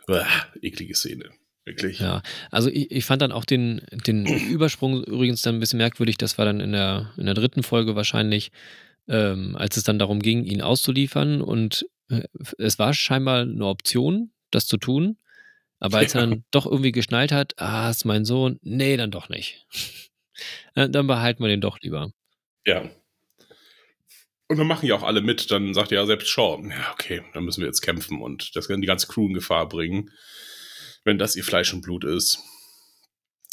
Uah, eklige Szene. Wirklich. Ja, also ich, ich fand dann auch den, den <clears throat> Übersprung übrigens dann ein bisschen merkwürdig. Das war dann in der, in der dritten Folge wahrscheinlich, ähm, als es dann darum ging, ihn auszuliefern. Und äh, es war scheinbar eine Option, das zu tun. Aber als ja. er dann doch irgendwie geschnallt hat, ah, ist mein Sohn, nee, dann doch nicht. <laughs> dann behalten wir den doch lieber. Ja, und dann machen ja auch alle mit. Dann sagt ja selbst Shaw, ja, okay, dann müssen wir jetzt kämpfen und das kann die ganze Crew in Gefahr bringen, wenn das ihr Fleisch und Blut ist.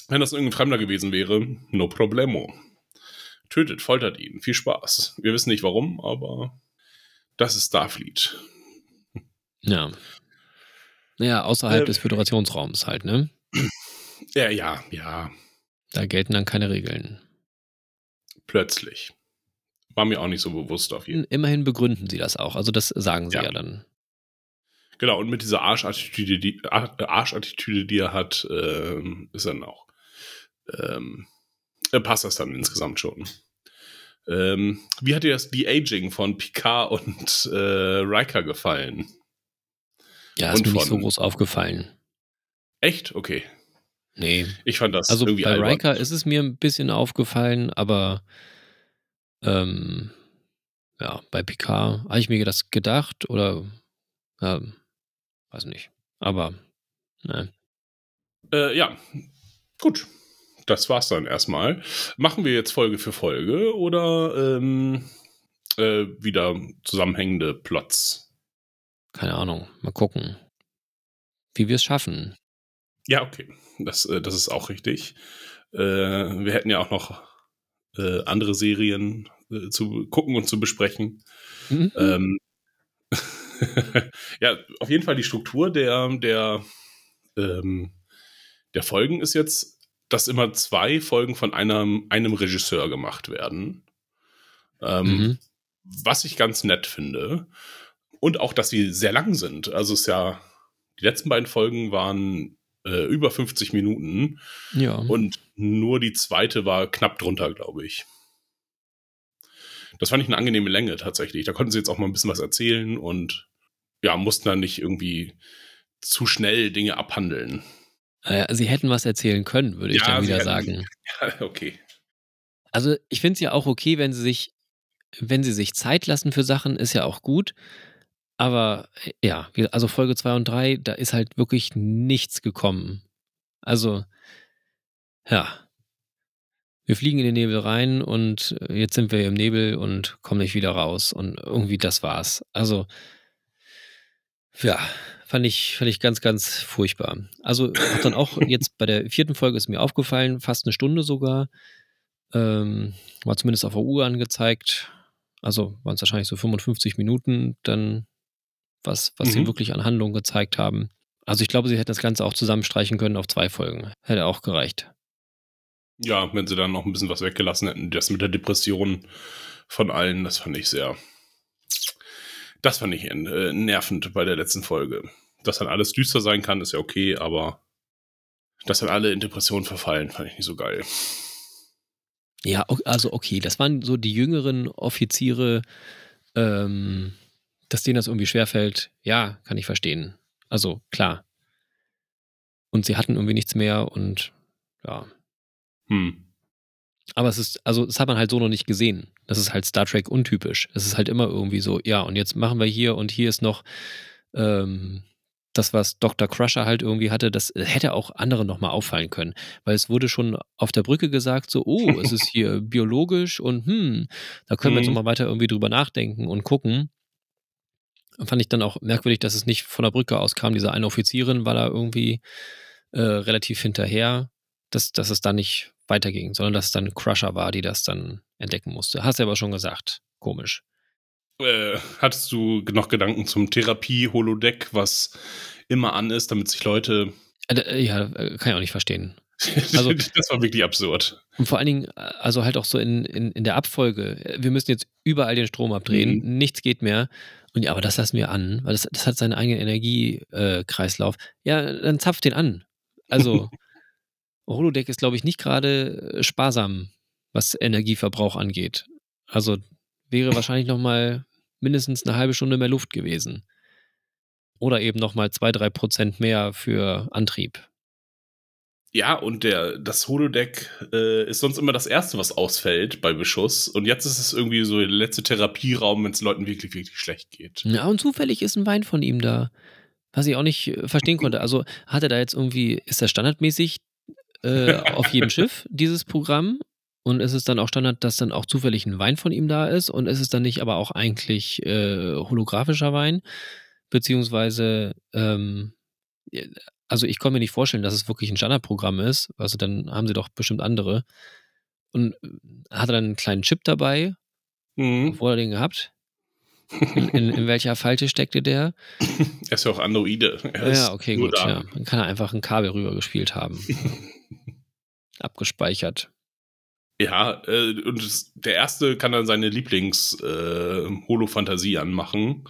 Wenn das irgendein Fremder gewesen wäre, no problemo. tötet, foltert ihn. Viel Spaß. Wir wissen nicht warum, aber das ist Starfleet. Ja. Naja, außerhalb Äh, des Föderationsraums halt, ne? Ja, ja, ja. Da gelten dann keine Regeln. Plötzlich. War mir auch nicht so bewusst auf jeden Fall. Immerhin begründen sie das auch. Also das sagen sie Ja. ja, dann. Genau, und mit dieser Arschattitüde, die, Ar- Arschattitüde, die er hat, ähm, ist dann auch, ähm, äh, passt das dann insgesamt schon. Ähm, wie hat dir das die Aging von Picard und äh, Riker gefallen? Ja, ist Und mir nicht so groß aufgefallen. Echt? Okay. Nee. Ich fand das Also irgendwie bei albern. Riker ist es mir ein bisschen aufgefallen, aber ähm, ja, bei Picard habe ich mir das gedacht oder ja, weiß nicht. Aber ne. Äh, ja, gut. Das war's dann erstmal. Machen wir jetzt Folge für Folge oder ähm, äh, wieder zusammenhängende Plots? keine Ahnung. Mal gucken, wie wir es schaffen. Ja, okay. Das, äh, das ist auch richtig. Äh, wir hätten ja auch noch äh, andere Serien äh, zu gucken und zu besprechen. Mhm. Ähm, <laughs> ja, auf jeden Fall die Struktur der, der, ähm, der Folgen ist jetzt, dass immer zwei Folgen von einem, einem Regisseur gemacht werden. Ähm, Mhm. Was ich ganz nett finde. Und auch, dass sie sehr lang sind. Also es ist ja, die letzten beiden Folgen waren äh, über 50 Minuten Ja. und nur die zweite war knapp drunter, glaube ich. Das fand ich eine angenehme Länge tatsächlich. Da konnten sie jetzt auch mal ein bisschen was erzählen und ja, mussten dann nicht irgendwie zu schnell Dinge abhandeln. Äh, sie hätten was erzählen können, würde ich Ja, dann wieder hätten- sagen. <laughs> Ja, okay. Also ich finde es ja auch okay, wenn sie sich, wenn sie sich Zeit lassen für Sachen, ist ja auch gut. Aber ja, also Folge 2 und 3, da ist halt wirklich nichts gekommen. Also, ja. Wir fliegen in den Nebel rein und äh, jetzt sind wir im Nebel und kommen nicht wieder raus. Und irgendwie das war's. Also, ja, fand ich, fand ich ganz, ganz furchtbar. Also hab dann auch <laughs> jetzt bei der vierten Folge ist mir aufgefallen, fast eine Stunde sogar. Ähm, war zumindest auf der Uhr angezeigt. Also waren es wahrscheinlich so 55 Minuten dann, was, was sie Mhm. wirklich an Handlung gezeigt haben. Also ich glaube, sie hätten das Ganze auch zusammenstreichen können auf zwei Folgen. Hätte auch gereicht. Ja, wenn sie dann noch ein bisschen was weggelassen hätten, das mit der Depression von allen, das fand ich sehr. Das fand ich äh, nervend bei der letzten Folge. Dass dann alles düster sein kann, ist ja okay, aber dass dann alle in Depression verfallen, fand ich nicht so geil. Ja, also okay, das waren so die jüngeren Offiziere, ähm, dass denen das irgendwie schwerfällt. Ja, kann ich verstehen. Also klar. Und sie hatten irgendwie nichts mehr und ja. Hm. Aber es ist, also das hat man halt so noch nicht gesehen. Das ist halt Star Trek untypisch. Es ist halt immer irgendwie so, ja, und jetzt machen wir hier und hier ist noch ähm, das, was Dr. Crusher halt irgendwie hatte, das hätte auch anderen nochmal auffallen können. Weil es wurde schon auf der Brücke gesagt, so, oh, es ist <laughs> hier biologisch und hm, da können wir jetzt Mhm. nochmal weiter irgendwie drüber nachdenken und gucken. Fand ich dann auch merkwürdig, dass es nicht von der Brücke aus kam. Diese eine Offizierin war da irgendwie äh, relativ hinterher, dass, dass es da nicht weiterging, sondern dass es dann Crusher war, die das dann entdecken musste. Hast du aber schon gesagt. Komisch. Äh, hattest du noch Gedanken zum Therapie-Holodeck, was immer an ist, damit sich Leute. Äh, ja, äh, kann ich auch nicht verstehen. <laughs> Also- das war wirklich absurd. Und vor allen Dingen, äh, also halt auch so in, in, in der Abfolge, wir müssen jetzt überall den Strom abdrehen, nichts geht mehr. Und ja, aber das lassen wir an, weil das, das hat seinen eigenen Energiekreislauf. Äh, ja, dann zapft den an. Also, <laughs> Holodeck ist, glaube ich, nicht gerade äh, sparsam, was Energieverbrauch angeht. Also wäre wahrscheinlich nochmal mindestens eine halbe Stunde mehr Luft gewesen. Oder eben nochmal zwei, drei Prozent mehr für Antrieb. Ja, und der, das Holodeck äh, ist sonst immer das Erste, was ausfällt bei Beschuss. Und jetzt ist es irgendwie so der letzte Therapieraum, wenn es Leuten wirklich, wirklich schlecht geht. Ja, und zufällig ist ein Wein von ihm da. Was ich auch nicht äh, verstehen konnte. Also hat er da jetzt irgendwie, ist das standardmäßig äh, <laughs> auf jedem Schiff, dieses Programm? Und ist es dann auch Standard, dass dann auch zufällig ein Wein von ihm da ist? Und ist es dann nicht aber auch eigentlich äh, holographischer Wein? Beziehungsweise, ähm, also ich kann mir nicht vorstellen, dass es wirklich ein Standardprogramm ist. Also dann haben sie doch bestimmt andere. und äh, hatte dann einen kleinen Chip dabei. Mhm. Wo hat er den gehabt? In, in, <laughs> in welcher Falte steckte der? Er ist ja auch Androide. Er Ja, okay, gut. da. Ja. Dann kann er einfach ein Kabel rübergespielt haben. <laughs> Abgespeichert. Ja, äh, und das, der erste kann dann seine Lieblings-Holo-Fantasie anmachen.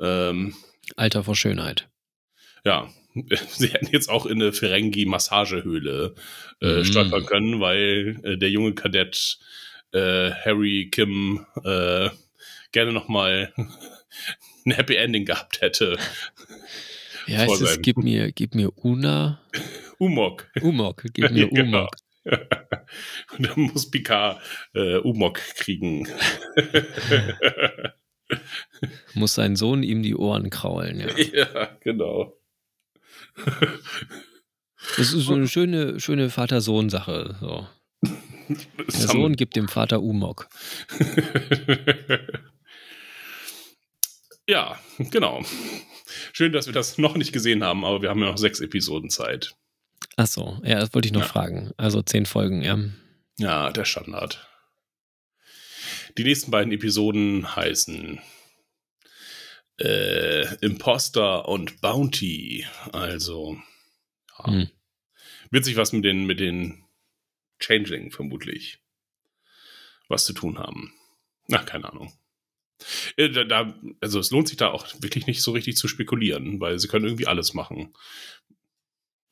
Ähm, Alter vor Schönheit. ja, <laughs> sie hätten jetzt auch in eine Ferengi-Massagehöhle äh, Mhm. stolpern können, weil äh, der junge Kadett äh, Harry Kim äh, gerne nochmal ein Happy Ending gehabt hätte. Wie heißt Vor es? seinem- Gib mir, gib mir Una. <laughs> Umok. Umok. Gib mir Ja. <laughs> Umok. Und dann muss Picard äh, Umok kriegen. Muss sein Sohn ihm die Ohren kraulen. Ja. ja, genau. Das ist so eine schöne, schöne Vater-Sohn-Sache. So. <laughs> Der Sohn gibt dem Vater Umok. <laughs> ja, genau. Schön, dass wir das noch nicht gesehen haben, aber wir haben ja noch sechs Episoden Zeit. Ach so, ja, das wollte ich noch Ja. fragen. Also zehn Folgen, ja. Ja, der Standard. Die nächsten beiden Episoden heißen äh, Imposter und Bounty. Also ja, Hm. wird sich was mit den, mit den Changeling vermutlich was zu tun haben. Ach, keine Ahnung. Äh, Da, da, also es lohnt sich da auch wirklich nicht so richtig zu spekulieren, weil sie können irgendwie alles machen.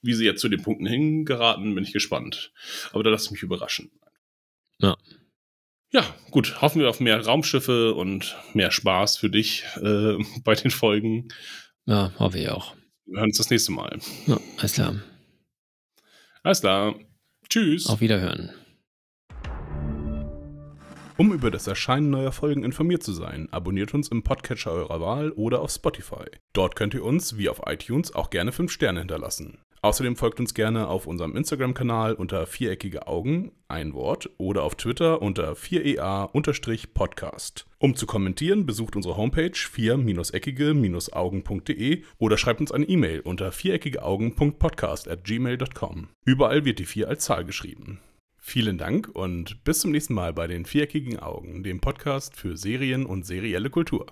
Wie sie jetzt zu den Punkten hingeraten, bin ich gespannt. Aber da lasse ich mich überraschen. Ja. Ja, gut. Hoffen wir auf mehr Raumschiffe und mehr Spaß für dich äh, <laughs> bei den Folgen. Ja, hoffe ich auch. Wir hören uns das nächste Mal. Ja, alles klar. Alles klar. Tschüss. Auf Wiederhören. Um über das Erscheinen neuer Folgen informiert zu sein, abonniert uns im Podcatcher eurer Wahl oder auf Spotify. Dort könnt ihr uns, wie auf iTunes, auch gerne 5 Sterne hinterlassen. Außerdem folgt uns gerne auf unserem Instagram-Kanal unter viereckige Augen, ein Wort, oder auf Twitter unter 4ea-podcast. Um zu kommentieren, besucht unsere Homepage 4-eckige-augen.de oder schreibt uns eine E-Mail unter viereckigeaugen.podcast at gmail.com. Überall wird die 4 als Zahl geschrieben. Vielen Dank und bis zum nächsten Mal bei den Viereckigen Augen, dem Podcast für Serien und serielle Kultur.